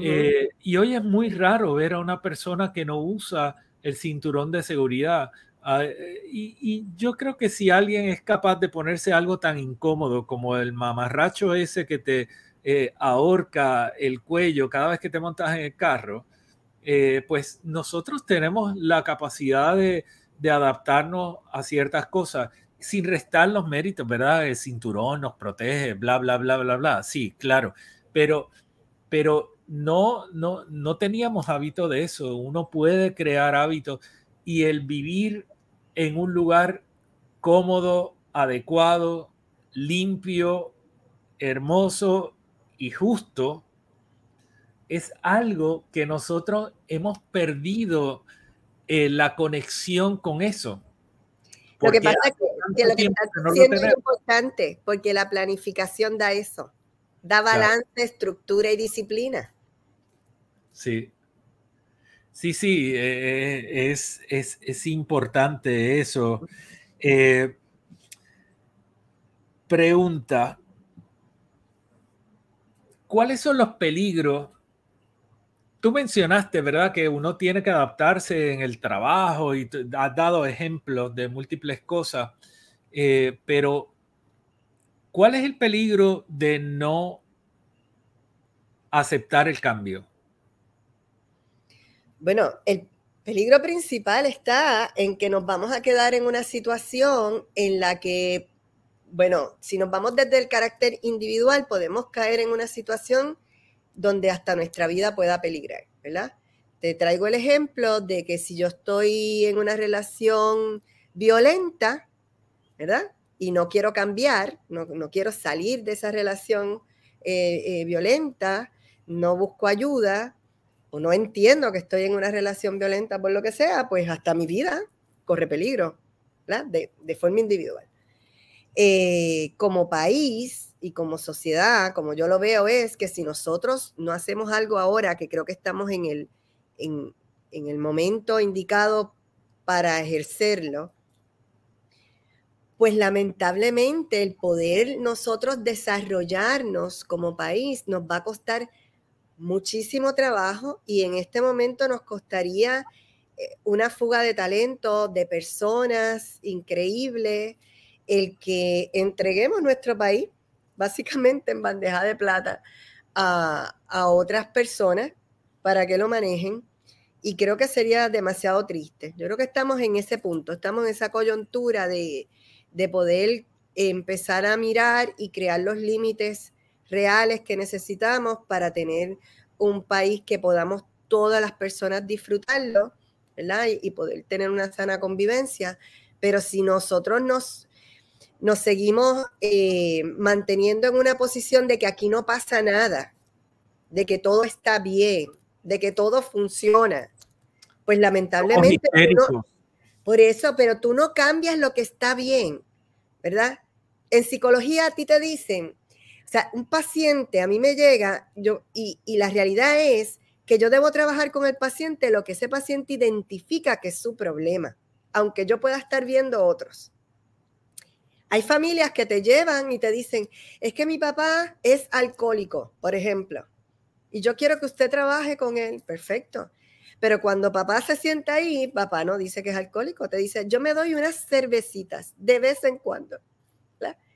A: Eh, y hoy es muy raro ver a una persona que no usa el cinturón de seguridad. Ah, eh, y, yo creo que si alguien es capaz de ponerse algo tan incómodo como el mamarracho ese que te eh, ahorca el cuello cada vez que te montas en el carro, pues nosotros tenemos la capacidad de, de adaptarnos a ciertas cosas sin restar los méritos, ¿verdad? El cinturón nos protege, bla, bla, bla, bla, bla. Sí, claro, pero, pero no, no, no teníamos hábito de eso. Uno puede crear hábitos y el vivir en un lugar cómodo, adecuado, limpio, hermoso y justo es algo que nosotros hemos perdido eh, la conexión con eso.
B: Lo que pasa es que, lo que está haciendo es importante, porque la planificación da eso, da balance, estructura y disciplina.
A: Sí. Sí, sí, eh, es, es, importante eso. Eh, pregunta, ¿cuáles son los peligros? Tú mencionaste, ¿verdad?, que uno tiene que adaptarse en el trabajo y has dado ejemplos de múltiples cosas, eh, pero ¿cuál es el peligro de no aceptar el cambio?
B: Bueno, el peligro principal está en que nos vamos a quedar en una situación en la que, bueno, si nos vamos desde el carácter individual, podemos caer en una situación donde hasta nuestra vida pueda peligrar, ¿verdad? Te traigo el ejemplo de que si yo estoy en una relación violenta, ¿verdad? Y no quiero cambiar, no, quiero salir de esa relación eh, eh, violenta, no busco ayuda, o no entiendo que estoy en una relación violenta por lo que sea, pues hasta mi vida corre peligro, de, de, forma individual. Eh, como país y como sociedad, como yo lo veo, es que si nosotros no hacemos algo ahora, que creo que estamos en el, en, en el momento indicado para ejercerlo, pues lamentablemente el poder nosotros desarrollarnos como país nos va a costar muchísimo trabajo y en este momento nos costaría eh, una fuga de talento, de personas increíbles, el que entreguemos nuestro país básicamente en bandeja de plata a, otras personas para que lo manejen. Y creo que sería demasiado triste. Yo creo que estamos en ese punto, estamos en esa coyuntura de, de poder empezar a mirar y crear los límites reales que necesitamos para tener un país que podamos todas las personas disfrutarlo, ¿verdad? Y, poder tener una sana convivencia. Pero si nosotros nos, nos seguimos eh, manteniendo en una posición de que aquí no pasa nada, de que todo está bien, de que todo funciona, pues lamentablemente... por eso, pero tú no cambias lo que está bien, ¿verdad? En psicología a ti te dicen, o sea, un paciente a mí me llega, yo, y, la realidad es que yo debo trabajar con el paciente lo que ese paciente identifica que es su problema, aunque yo pueda estar viendo otros. Hay familias que te llevan y te dicen, es que mi papá es alcohólico, por ejemplo, y yo quiero que usted trabaje con él, perfecto. Pero cuando papá se sienta ahí, papá no dice que es alcohólico, te dice, yo me doy unas cervecitas de vez en cuando.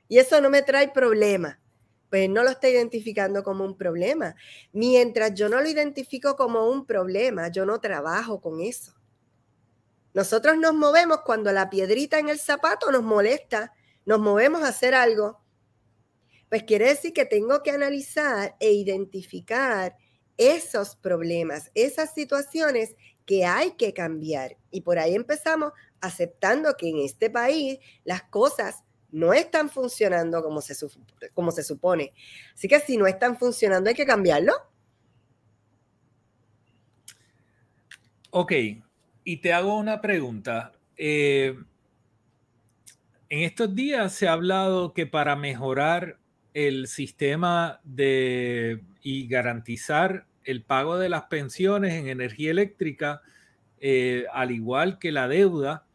B: Y eso no me trae problema pues no lo está identificando como un problema. Mientras yo no lo identifico como un problema, yo no trabajo con eso. Nosotros nos movemos cuando la piedrita en el zapato nos molesta, nos movemos a hacer algo. Pues quiere decir que tengo que analizar e identificar esos problemas, esas situaciones que hay que cambiar. Y por ahí empezamos aceptando que en este país las cosas no están funcionando como se, como se supone. Así que si no están funcionando hay que cambiarlo.
A: Ok, y te hago una pregunta. Eh, en estos días se ha hablado que para mejorar el sistema de y garantizar el pago de las pensiones en energía eléctrica, eh, al igual que la deuda,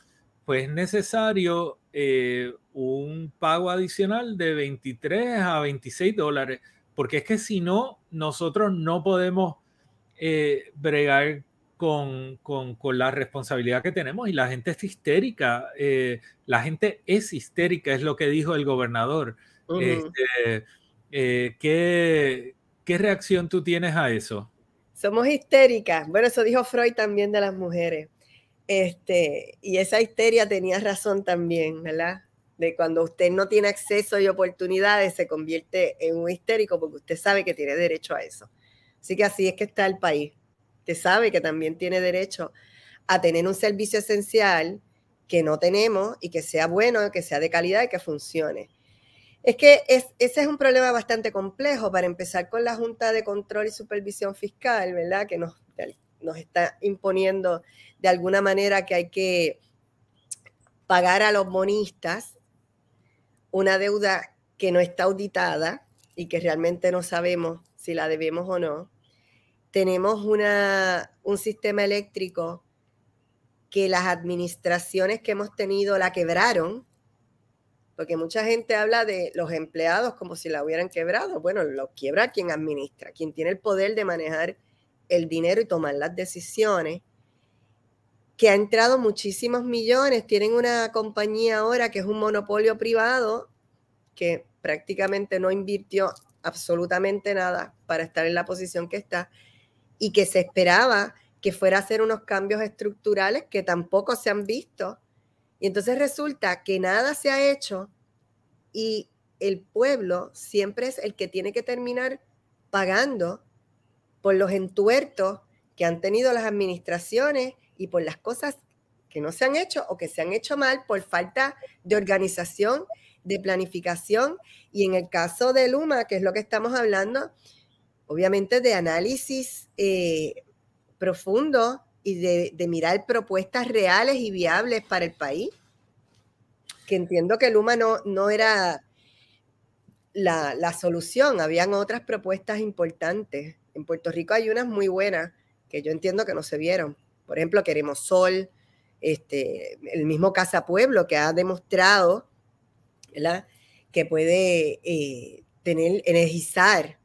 A: pues es necesario eh, un pago adicional de 23 a 26 dólares, porque es que si no, nosotros no podemos eh, bregar con, la responsabilidad que tenemos y la gente es histérica, la gente es histérica, es lo que dijo el gobernador. Este, ¿qué, ¿Qué reacción tú tienes a eso?
B: Somos histéricas. Bueno, eso dijo Freud también de las mujeres. Este, y esa histeria tenía razón también, ¿verdad? De cuando usted no tiene acceso y oportunidades, se convierte en un histérico porque usted sabe que tiene derecho a eso. Así que así es que está el país. Usted sabe que también tiene derecho a tener un servicio esencial que no tenemos y que sea bueno, que sea de calidad y que funcione. Es que ese es un problema bastante complejo para empezar con la Junta de Control y Supervisión Fiscal, ¿verdad? Que nos, nos está imponiendo de alguna manera que hay que pagar a los bonistas una deuda que no está auditada y que realmente no sabemos si la debemos o no. Tenemos una, un sistema eléctrico que las administraciones que hemos tenido la quebraron porque mucha gente habla de los empleados como si la hubieran quebrado. Bueno, lo quiebra quien administra, quien tiene el poder de manejar el dinero y tomar las decisiones, que ha entrado muchísimos millones, tienen una compañía ahora que es un monopolio privado que prácticamente no invirtió absolutamente nada para estar en la posición que está y que se esperaba que fuera a hacer unos cambios estructurales que tampoco se han visto. Y entonces resulta que nada se ha hecho y el pueblo siempre es el que tiene que terminar pagando por los entuertos que han tenido las administraciones y por las cosas que no se han hecho o que se han hecho mal por falta de organización, de planificación. Y en el caso de Luma, que es lo que estamos hablando, obviamente de análisis eh, profundo y de, mirar propuestas reales y viables para el país. Que entiendo que Luma no, no era la, solución, habían otras propuestas importantes. En Puerto Rico hay unas muy buenas que yo entiendo que no se vieron. Por ejemplo, Queremos Sol, este, el mismo Casa Pueblo que ha demostrado que puede eh, tener, energizar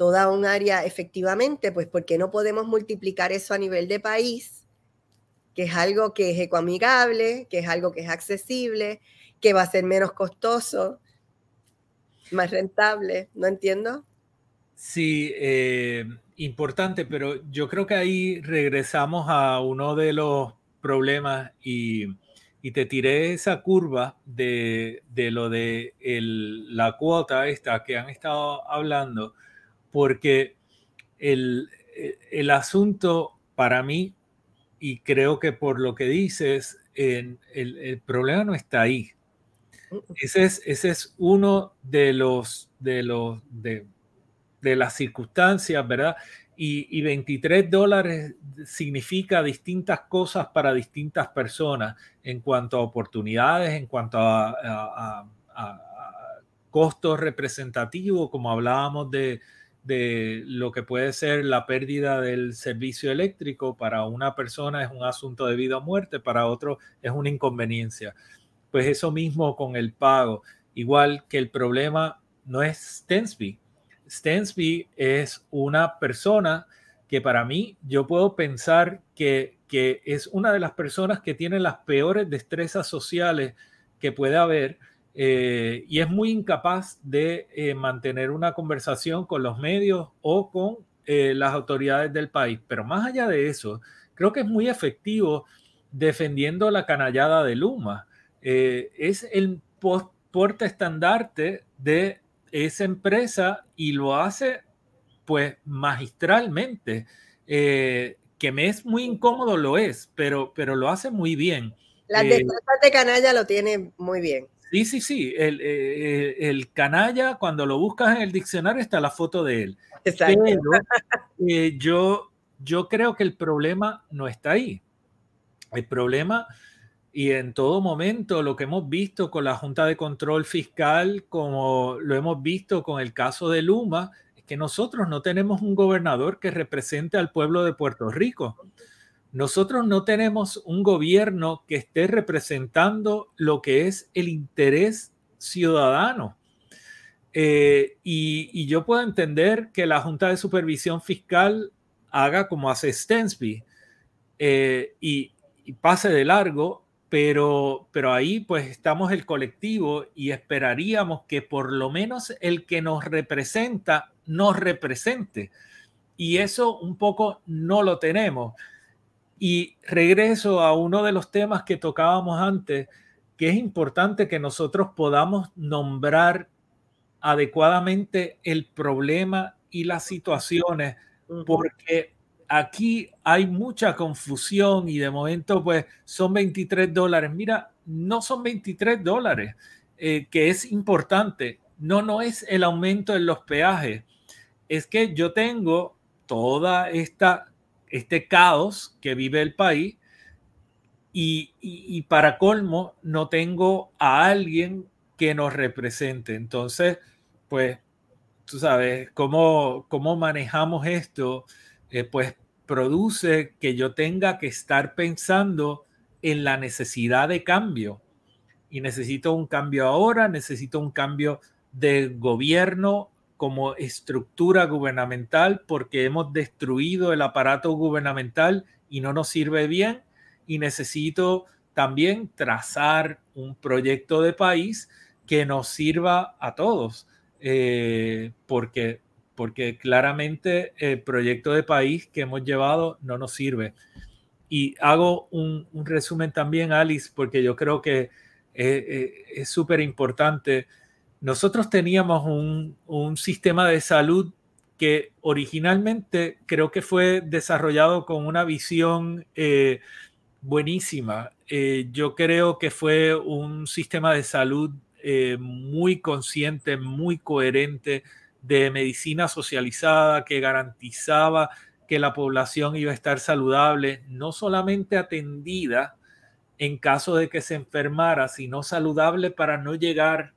B: toda un área efectivamente, pues porque no podemos multiplicar eso a nivel de país, que es algo que es ecoamigable, que es algo que es accesible, que va a ser menos costoso, más rentable, ¿no entiendo?
A: Sí, eh, importante, pero yo creo que ahí regresamos a uno de los problemas y, te tiré esa curva de, lo de la cuota esta que han estado hablando porque el, asunto para mí, y creo que por lo que dices, el, problema no está ahí. Ese es, ese es uno de los, de los, de, las circunstancias, ¿verdad? Y, 23 dólares significa distintas cosas para distintas personas en cuanto a oportunidades, en cuanto a costos representativos, como hablábamos de, de lo que puede ser la pérdida del servicio eléctrico. Para una persona es un asunto de vida o muerte, para otro es una inconveniencia. Pues eso mismo con el pago. Igual que el problema no es Stensby. Stensby es una persona que para mí yo puedo pensar que, que es una de las personas que tiene las peores destrezas sociales que puede haber eh, y es muy incapaz de eh, mantener una conversación con los medios o con eh, las autoridades del país. Pero más allá de eso, creo que es muy efectivo defendiendo la canallada de Luma. Es el porte estandarte de esa empresa y lo hace pues magistralmente. Que me es muy incómodo, lo es, pero, pero lo hace muy bien.
B: Las de canalla lo tiene muy bien.
A: Sí, sí, sí. El, el, canalla, cuando lo buscas en el diccionario, está la foto de él. Exacto. yo, yo creo que el problema no está ahí. El problema, y en todo momento lo que hemos visto con la Junta de Control Fiscal, como lo hemos visto con el caso de Luma, es que nosotros no tenemos un gobernador que represente al pueblo de Puerto Rico. Nosotros no tenemos un gobierno que esté representando lo que es el interés ciudadano. Eh, y, yo puedo entender que la Junta de Supervisión Fiscal haga como hace Stensby eh, y, pase de largo, pero, pero ahí pues estamos el colectivo y esperaríamos que por lo menos el que nos representa nos represente. Y eso un poco no lo tenemos. Y regreso a uno de los temas que tocábamos antes, que es importante que nosotros podamos nombrar adecuadamente el problema y las situaciones, porque aquí hay mucha confusión y de momento pues son 23 dólares. Mira, no son 23 dólares, eh, que es importante. No, no es el aumento en los peajes. Es que yo tengo toda esta, este caos que vive el país y, y para colmo no tengo a alguien que nos represente. Entonces, pues, tú sabes, cómo, cómo manejamos esto eh, pues produce que yo tenga que estar pensando en la necesidad de cambio. Y necesito un cambio ahora, necesito un cambio de gobierno como estructura gubernamental porque hemos destruido el aparato gubernamental y no nos sirve bien. Y necesito también trazar un proyecto de país que nos sirva a todos, eh, porque porque claramente el proyecto de país que hemos llevado no nos sirve. Y hago un, resumen también, Alice, porque yo creo que eh, eh, es súper importante. Nosotros teníamos un, sistema de salud que originalmente creo que fue desarrollado con una visión eh, buenísima. yo creo que fue un sistema de salud muy consciente, muy coherente, de medicina socializada que garantizaba que la población iba a estar saludable, no solamente atendida en caso de que se enfermara, sino saludable para no llegar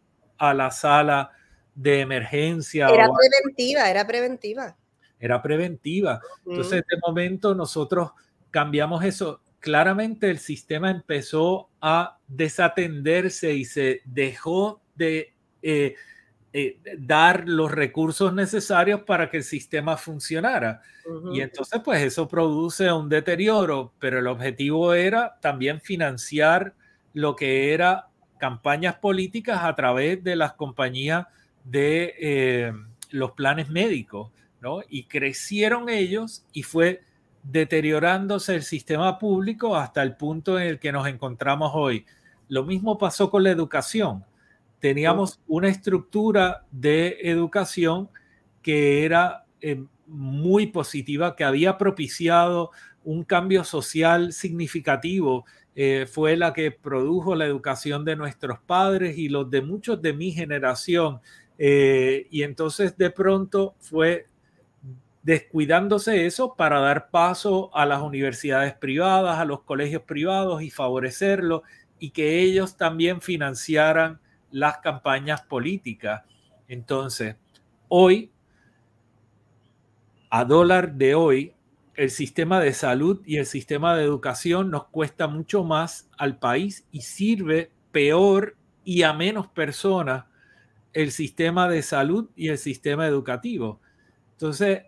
A: a la sala de emergencia.
B: Era preventiva, era preventiva.
A: Era preventiva. Entonces, de momento nosotros cambiamos eso. Claramente el sistema empezó a desatenderse y se dejó de eh, eh, dar los recursos necesarios para que el sistema funcionara. Y entonces, pues eso produce un deterioro, pero el objetivo era también financiar lo que era campañas políticas a través de las compañías de eh, los planes médicos, ¿no? Y crecieron ellos y fue deteriorándose el sistema público hasta el punto en el que nos encontramos hoy. Lo mismo pasó con la educación teníamos una estructura de educación que era eh, muy positiva, que había propiciado un cambio social significativo. Eh, fue la que produjo la educación de nuestros padres y los de muchos de mi generación. Eh, y entonces de pronto fue descuidándose eso para dar paso a las universidades privadas, a los colegios privados y favorecerlo y que ellos también financiaran las campañas políticas. Entonces, hoy, a dólar de hoy, el sistema de salud y el sistema de educación nos cuesta mucho más al país y sirve peor y a menos personas el sistema de salud y el sistema educativo. Entonces,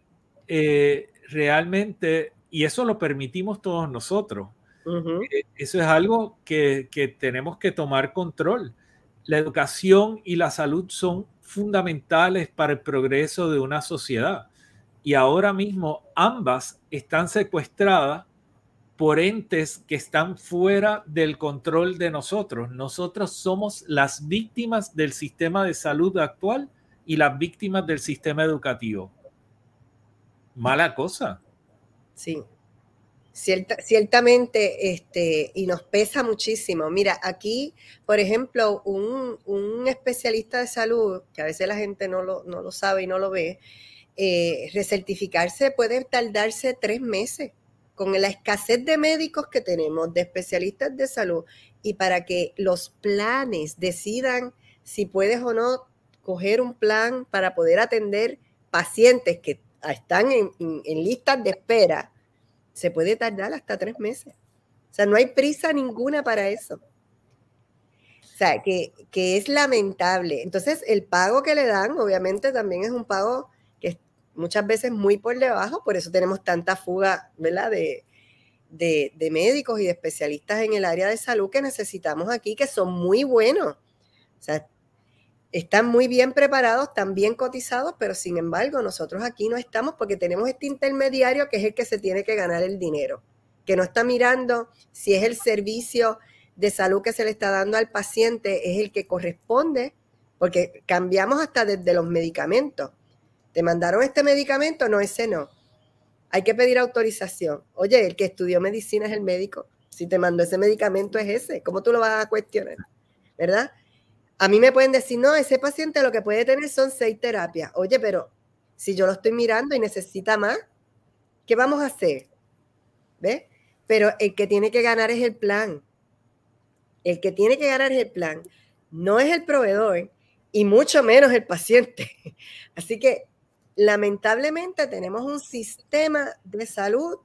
A: eh, realmente, y eso lo permitimos todos nosotros, eh, eso es algo que, que tenemos que tomar control la educación y la salud son fundamentales para el progreso de una sociedad. Y ahora mismo ambas están secuestradas por entes que están fuera del control de nosotros. Nosotros somos las víctimas del sistema de salud actual y las víctimas del sistema educativo. Mala cosa.
B: Sí, ciertamente, este, y nos pesa muchísimo. Mira, aquí, por ejemplo, un, especialista de salud, que a veces la gente no lo, no lo sabe y no lo ve, eh, recertificarse puede tardarse tres meses con la escasez de médicos que tenemos, de especialistas de salud, y para que los planes decidan si puedes o no coger un plan para poder atender pacientes que están en listas de espera, se puede tardar hasta tres meses. O sea, no hay prisa ninguna para eso. O sea, que, es lamentable. Entonces, el pago que le dan, obviamente, también es un pago que muchas veces muy por debajo, por eso tenemos tanta fuga. De, de, de, médicos y de especialistas en el área de salud que necesitamos aquí, que son muy buenos. O sea, están muy bien preparados, están bien cotizados, pero sin embargo nosotros aquí no estamos porque tenemos este intermediario que es el que se tiene que ganar el dinero, que no está mirando si es el servicio de salud que se le está dando al paciente, es el que corresponde, porque cambiamos hasta desde los medicamentos. Te mandaron este medicamento, no, ese no. Hay que pedir autorización. Oye, el que estudió medicina es el médico. Si te mandó ese medicamento es ese. ¿Cómo tú lo vas a cuestionar? ¿Verdad? A mí me pueden decir, no, ese paciente lo que puede tener son seis terapias. Oye, pero si yo lo estoy mirando y necesita más, ¿qué vamos a hacer? ¿Ves? Pero el que tiene que ganar es el plan. El que tiene que ganar es el plan. No es el proveedor y mucho menos el paciente. Así que lamentablemente tenemos un sistema de salud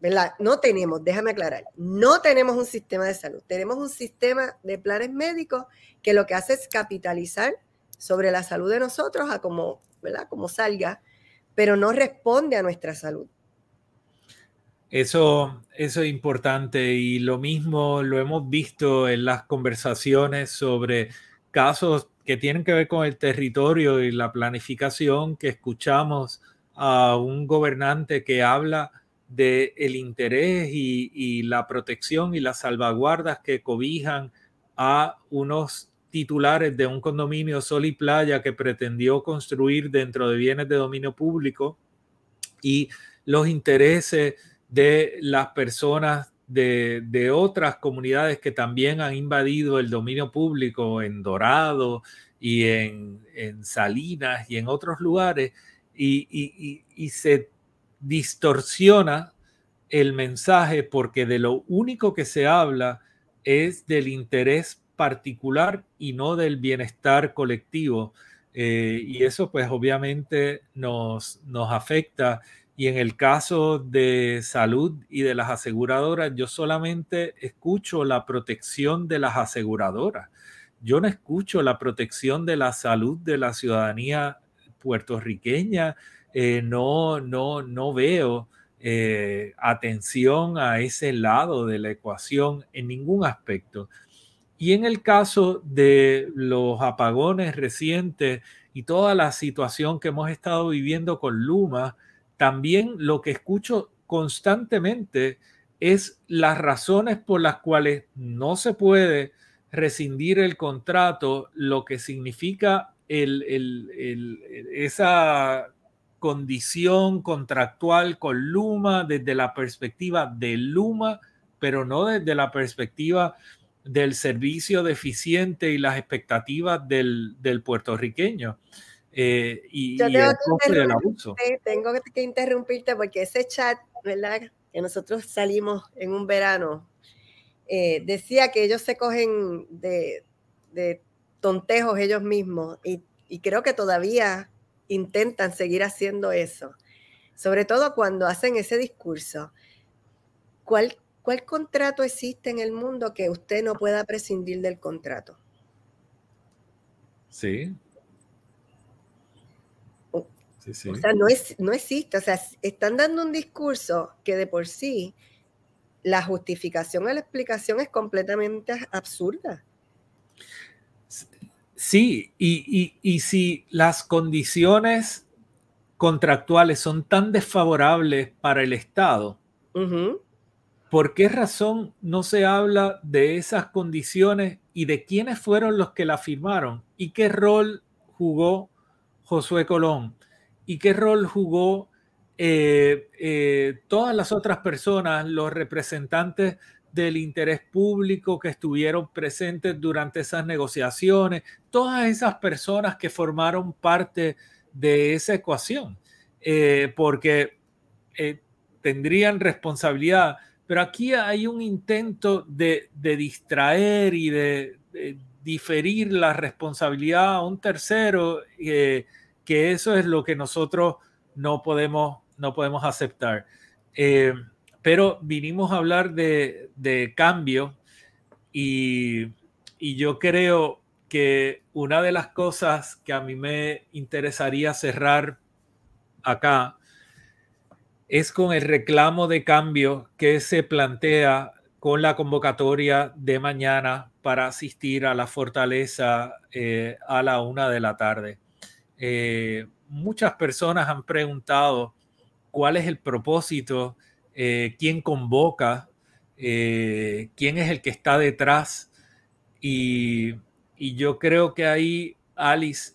B: ¿verdad? No tenemos, déjame aclarar, no tenemos un sistema de salud, tenemos un sistema de planes médicos que lo que hace es capitalizar sobre la salud de nosotros a como, ¿verdad? Como salga, pero no responde a nuestra salud.
A: Eso, eso es importante y lo mismo lo hemos visto en las conversaciones sobre casos que tienen que ver con el territorio y la planificación que escuchamos a un gobernante que habla de el interés y, la protección y las salvaguardas que cobijan a unos titulares de un condominio Sol y Playa que pretendió construir dentro de bienes de dominio público y los intereses de las personas de, otras comunidades que también han invadido el dominio público en Dorado y en, Salinas y en otros lugares y, y se distorsiona el mensaje porque de lo único que se habla es del interés particular y no del bienestar colectivo. Eh, y eso pues obviamente nos, nos afecta. Y en el caso de salud y de las aseguradoras, yo solamente escucho la protección de las aseguradoras. Yo no escucho la protección de la salud de la ciudadanía puertorriqueña, eh, no, no, no veo eh, atención a ese lado de la ecuación en ningún aspecto. Y en el caso de los apagones recientes y toda la situación que hemos estado viviendo con Luma, también lo que escucho constantemente es las razones por las cuales no se puede rescindir el contrato, lo que significa esa condición contractual con Luma desde la perspectiva de Luma, pero no desde la perspectiva del servicio deficiente y las expectativas del, puertorriqueño. Eh, y,
B: Yo tengo, que del abuso. tengo que interrumpirte porque ese chat, ¿verdad? Que nosotros salimos en un verano, eh, decía que ellos se cogen de, tontejos ellos mismos y, y creo que todavía intentan seguir haciendo eso, sobre todo cuando hacen ese discurso. ¿Cuál, ¿Cuál contrato existe en el mundo que usted no pueda prescindir del contrato?
A: Sí.
B: Sí, sí. O sea, no, es, no existe. O sea, están dando un discurso que de por sí la justificación o la explicación es completamente absurda.
A: Sí, y, si las condiciones contractuales son tan desfavorables para el Estado, ¿por qué razón no se habla de esas condiciones y de quiénes fueron los que la firmaron y qué rol jugó Josué Colón y qué rol jugó eh, eh, todas las otras personas, los representantes del interés público que estuvieron presentes durante esas negociaciones, todas esas personas que formaron parte de esa ecuación, eh, porque tendrían responsabilidad. Pero aquí hay un intento de, distraer y de, diferir la responsabilidad a un tercero, que eso es lo que nosotros no podemos, no podemos aceptar. Eh, pero vinimos a hablar de, cambio y, y, yo creo que una de las cosas que a mí me interesaría cerrar acá es con el reclamo de cambio que se plantea con la convocatoria de mañana para asistir a la fortaleza eh, a la una de la tarde. Eh, muchas personas han preguntado cuál es el propósito, eh, quién convoca, quién es el que está detrás. Y, yo creo que ahí, Alice,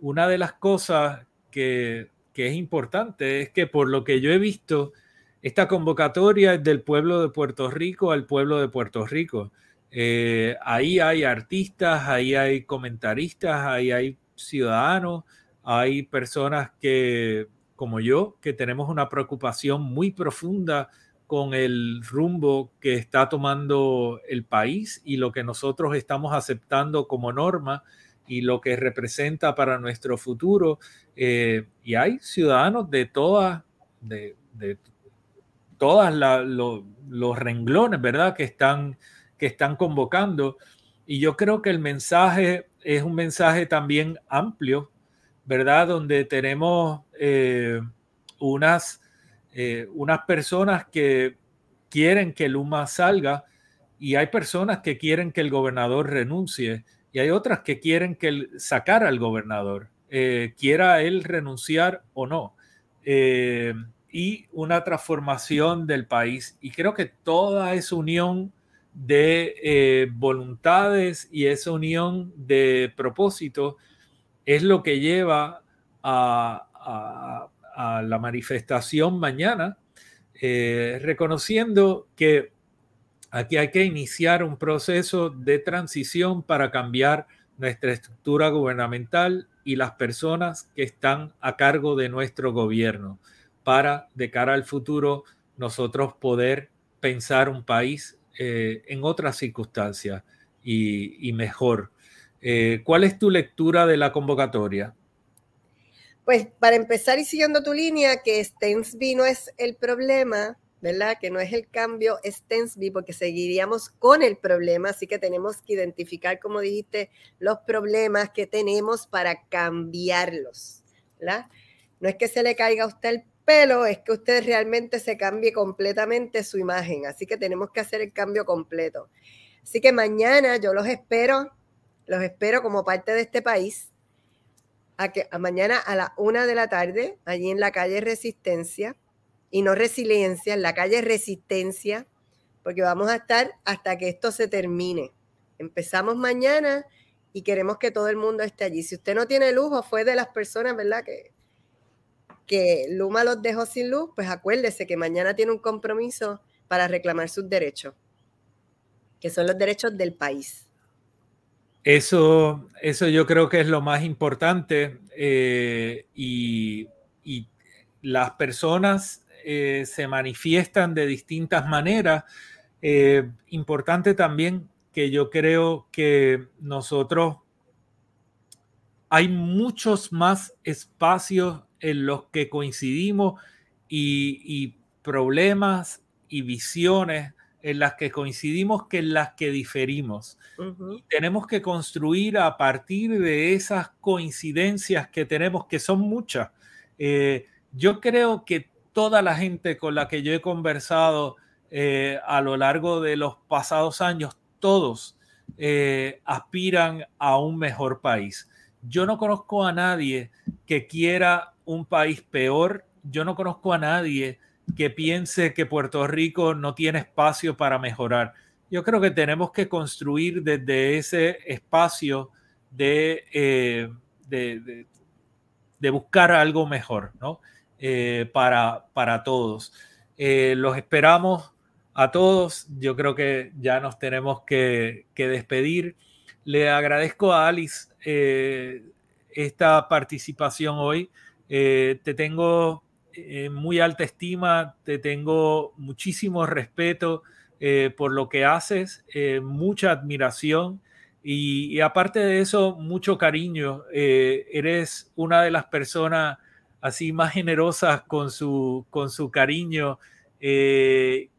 A: una de las cosas que, que es importante es que por lo que yo he visto, esta convocatoria es del pueblo de Puerto Rico al pueblo de Puerto Rico. Eh, ahí hay artistas, ahí hay comentaristas, ahí hay ciudadanos, hay personas que, como yo, que tenemos una preocupación muy profunda con el rumbo que está tomando el país y lo que nosotros estamos aceptando como norma y lo que representa para nuestro futuro. Eh, y hay ciudadanos de todas, de, todas los renglones, ¿verdad? Que están, que están convocando. Y yo creo que el mensaje es un mensaje también amplio, ¿verdad? Donde tenemos eh, unas, eh, unas personas que quieren que Luma salga y hay personas que quieren que el gobernador renuncie y hay otras que quieren que sacar al gobernador, eh, quiera él renunciar o no, y una transformación del país. Y creo que toda esa unión de eh, voluntades y esa unión de propósito es lo que lleva a, a la manifestación mañana, reconociendo que Aquí hay que iniciar un proceso de transición para cambiar nuestra estructura gubernamental y las personas que están a cargo de nuestro gobierno para, de cara al futuro, nosotros poder pensar un país eh, en otras circunstancias y, mejor. Eh, ¿Cuál es tu lectura de la convocatoria?
B: Pues para empezar y siguiendo tu línea, que Stensby no es el problema, ¿verdad? Que no es el cambio, es porque seguiríamos con el problema, así que tenemos que identificar, como dijiste, los problemas que tenemos para cambiarlos, ¿verdad? No es que se le caiga a usted el pelo, es que usted realmente se cambie completamente su imagen, así que tenemos que hacer el cambio completo. Así que mañana yo los espero, los espero como parte de este país, a que mañana a la una de la tarde, allí en la calle Resistencia, y no resiliencia, en la calle resistencia, porque vamos a estar hasta que esto se termine. Empezamos mañana y queremos que todo el mundo esté allí. Si usted no tiene lujo, fue de las personas, ¿verdad? Que, que Luma los dejó sin luz, pues acuérdese que mañana tiene un compromiso para reclamar sus derechos, que son los derechos del país.
A: Eso, eso yo creo que es lo más importante eh, y, y, las personas eh, se manifiestan de distintas maneras. Eh, importante también que yo creo que nosotros hay muchos más espacios en los que coincidimos y, problemas y visiones en las que coincidimos que en las que diferimos. tenemos que construir a partir de esas coincidencias que tenemos, que son muchas. Eh, yo creo que toda la gente con la que yo he conversado eh, a lo largo de los pasados años, todos eh, aspiran a un mejor país. Yo no conozco a nadie que quiera un país peor. Yo no conozco a nadie que piense que Puerto Rico no tiene espacio para mejorar. Yo creo que tenemos que construir desde ese espacio de, eh, de, buscar algo mejor ¿no? Eh, para, para todos. Eh, los esperamos a todos. Yo creo que ya nos tenemos que, que despedir. Le agradezco a Alice esta participación hoy. Te tengo en muy alta estima, te tengo muchísimo respeto eh, por lo que haces, eh, mucha admiración y, aparte de eso, mucho cariño. Eh, eres una de las personas así más generosas con su, con su cariño que,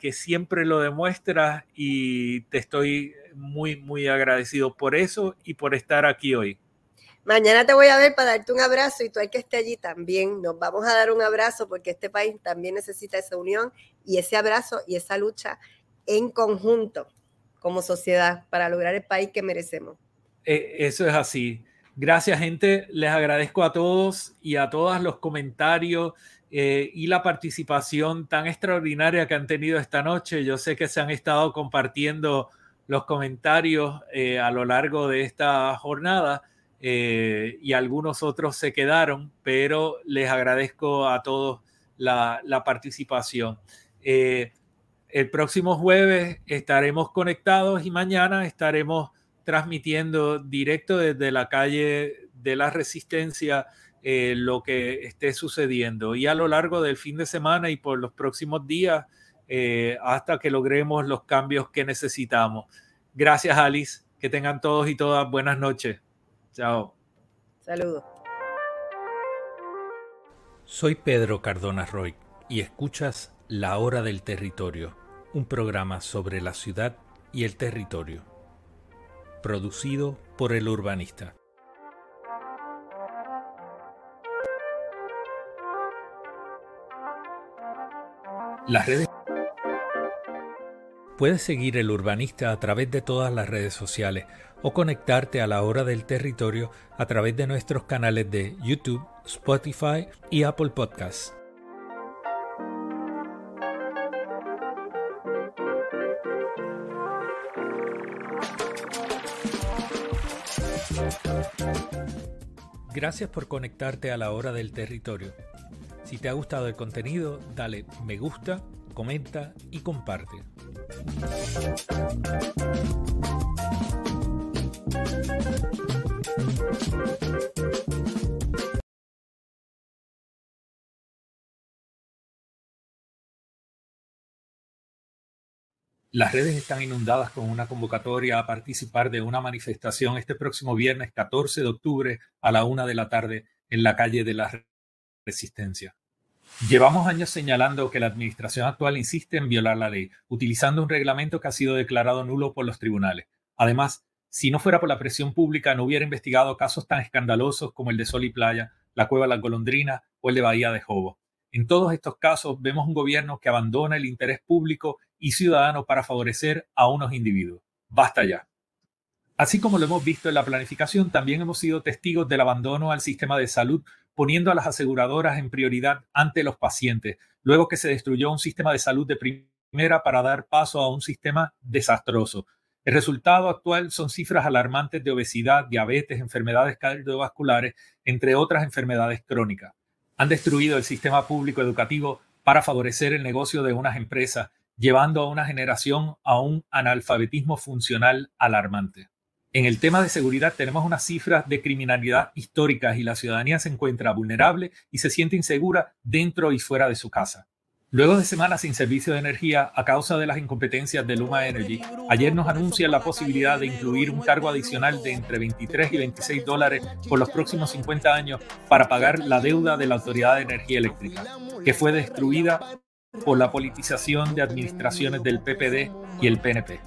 A: que siempre lo demuestras y te estoy muy, muy agradecido por eso y por estar aquí hoy.
B: Mañana te voy a ver para darte un abrazo y tú hay que estar allí también. Nos vamos a dar un abrazo porque este país también necesita esa unión y ese abrazo y esa lucha en conjunto como sociedad para lograr el país que merecemos.
A: Eh, eso es así. Gracias, gente. Les agradezco a todos y a todas los comentarios eh, y la participación tan extraordinaria que han tenido esta noche. Yo sé que se han estado compartiendo los comentarios eh, a lo largo de esta jornada. Eh, y algunos otros se quedaron, pero les agradezco a todos la, participación. Eh, el próximo jueves estaremos conectados y mañana estaremos transmitiendo directo desde la calle de la Resistencia eh, lo que esté sucediendo. Y a lo largo del fin de semana y por los próximos días, hasta que logremos los cambios que necesitamos. Gracias, Alice. Que tengan todos y todas buenas noches. Chao.
B: Saludos.
A: Soy Pedro Cardona Roy y escuchas La Hora del Territorio, un programa sobre la ciudad y el territorio, producido por el urbanista. Las redes Puedes seguir el urbanista a través de todas las redes sociales o conectarte a la hora del territorio a través de nuestros canales de YouTube, Spotify y Apple Podcasts. Gracias por conectarte a la hora del territorio. Si te ha gustado el contenido, dale me gusta, comenta y comparte. Las redes están inundadas con una convocatoria a participar de una manifestación este próximo viernes 14 de octubre a la una de la tarde en la calle de la Resistencia. Llevamos años señalando que la administración actual insiste en violar la ley, utilizando un reglamento que ha sido declarado nulo por los tribunales. Además, si no fuera por la presión pública, no hubiera investigado casos tan escandalosos como el de Sol y Playa, la Cueva las Golondrinas o el de Bahía de Jobo. En todos estos casos vemos un gobierno que abandona el interés público y ciudadano para favorecer a unos individuos. Basta ya. Así como lo hemos visto en la planificación, también hemos sido testigos del abandono al sistema de salud poniendo a las aseguradoras en prioridad ante los pacientes, luego que se destruyó un sistema de salud de primera para dar paso a un sistema desastroso. El resultado actual son cifras alarmantes de obesidad, diabetes, enfermedades cardiovasculares, entre otras enfermedades crónicas. Han destruido el sistema público educativo para favorecer el negocio de unas empresas, llevando a una generación a un analfabetismo funcional alarmante. En el tema de seguridad tenemos unas cifras de criminalidad históricas y la ciudadanía se encuentra vulnerable y se siente insegura dentro y fuera de su casa. Luego de semanas sin servicio de energía a causa de las incompetencias de Luma Energy, ayer nos anuncian la posibilidad de incluir un cargo adicional de entre 23 y 26 dólares por los próximos 50 años para pagar la deuda de la Autoridad de Energía Eléctrica, que fue destruida por la politización de administraciones del PPD y el PNP.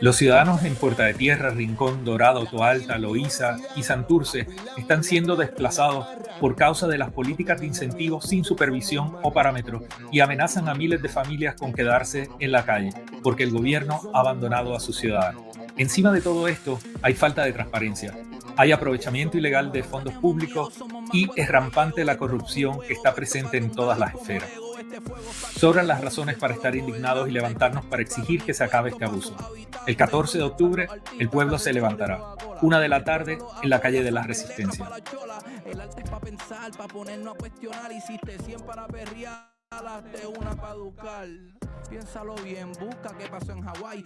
A: Los ciudadanos en Puerta de Tierra, Rincón, Dorado, Toalta, Loíza y Santurce están siendo desplazados por causa de las políticas de incentivos sin supervisión o parámetros y amenazan a miles de familias con quedarse en la calle porque el gobierno ha abandonado a sus ciudadanos. Encima de todo esto hay falta de transparencia, hay aprovechamiento ilegal de fondos públicos y es rampante la corrupción que está presente en todas las esferas.
C: Sobran las razones para estar indignados y levantarnos para exigir que se acabe este abuso. El 14 de octubre, el pueblo se levantará. Una de la tarde, en la calle de la Resistencia. Piénsalo bien, busca qué pasó en Hawái.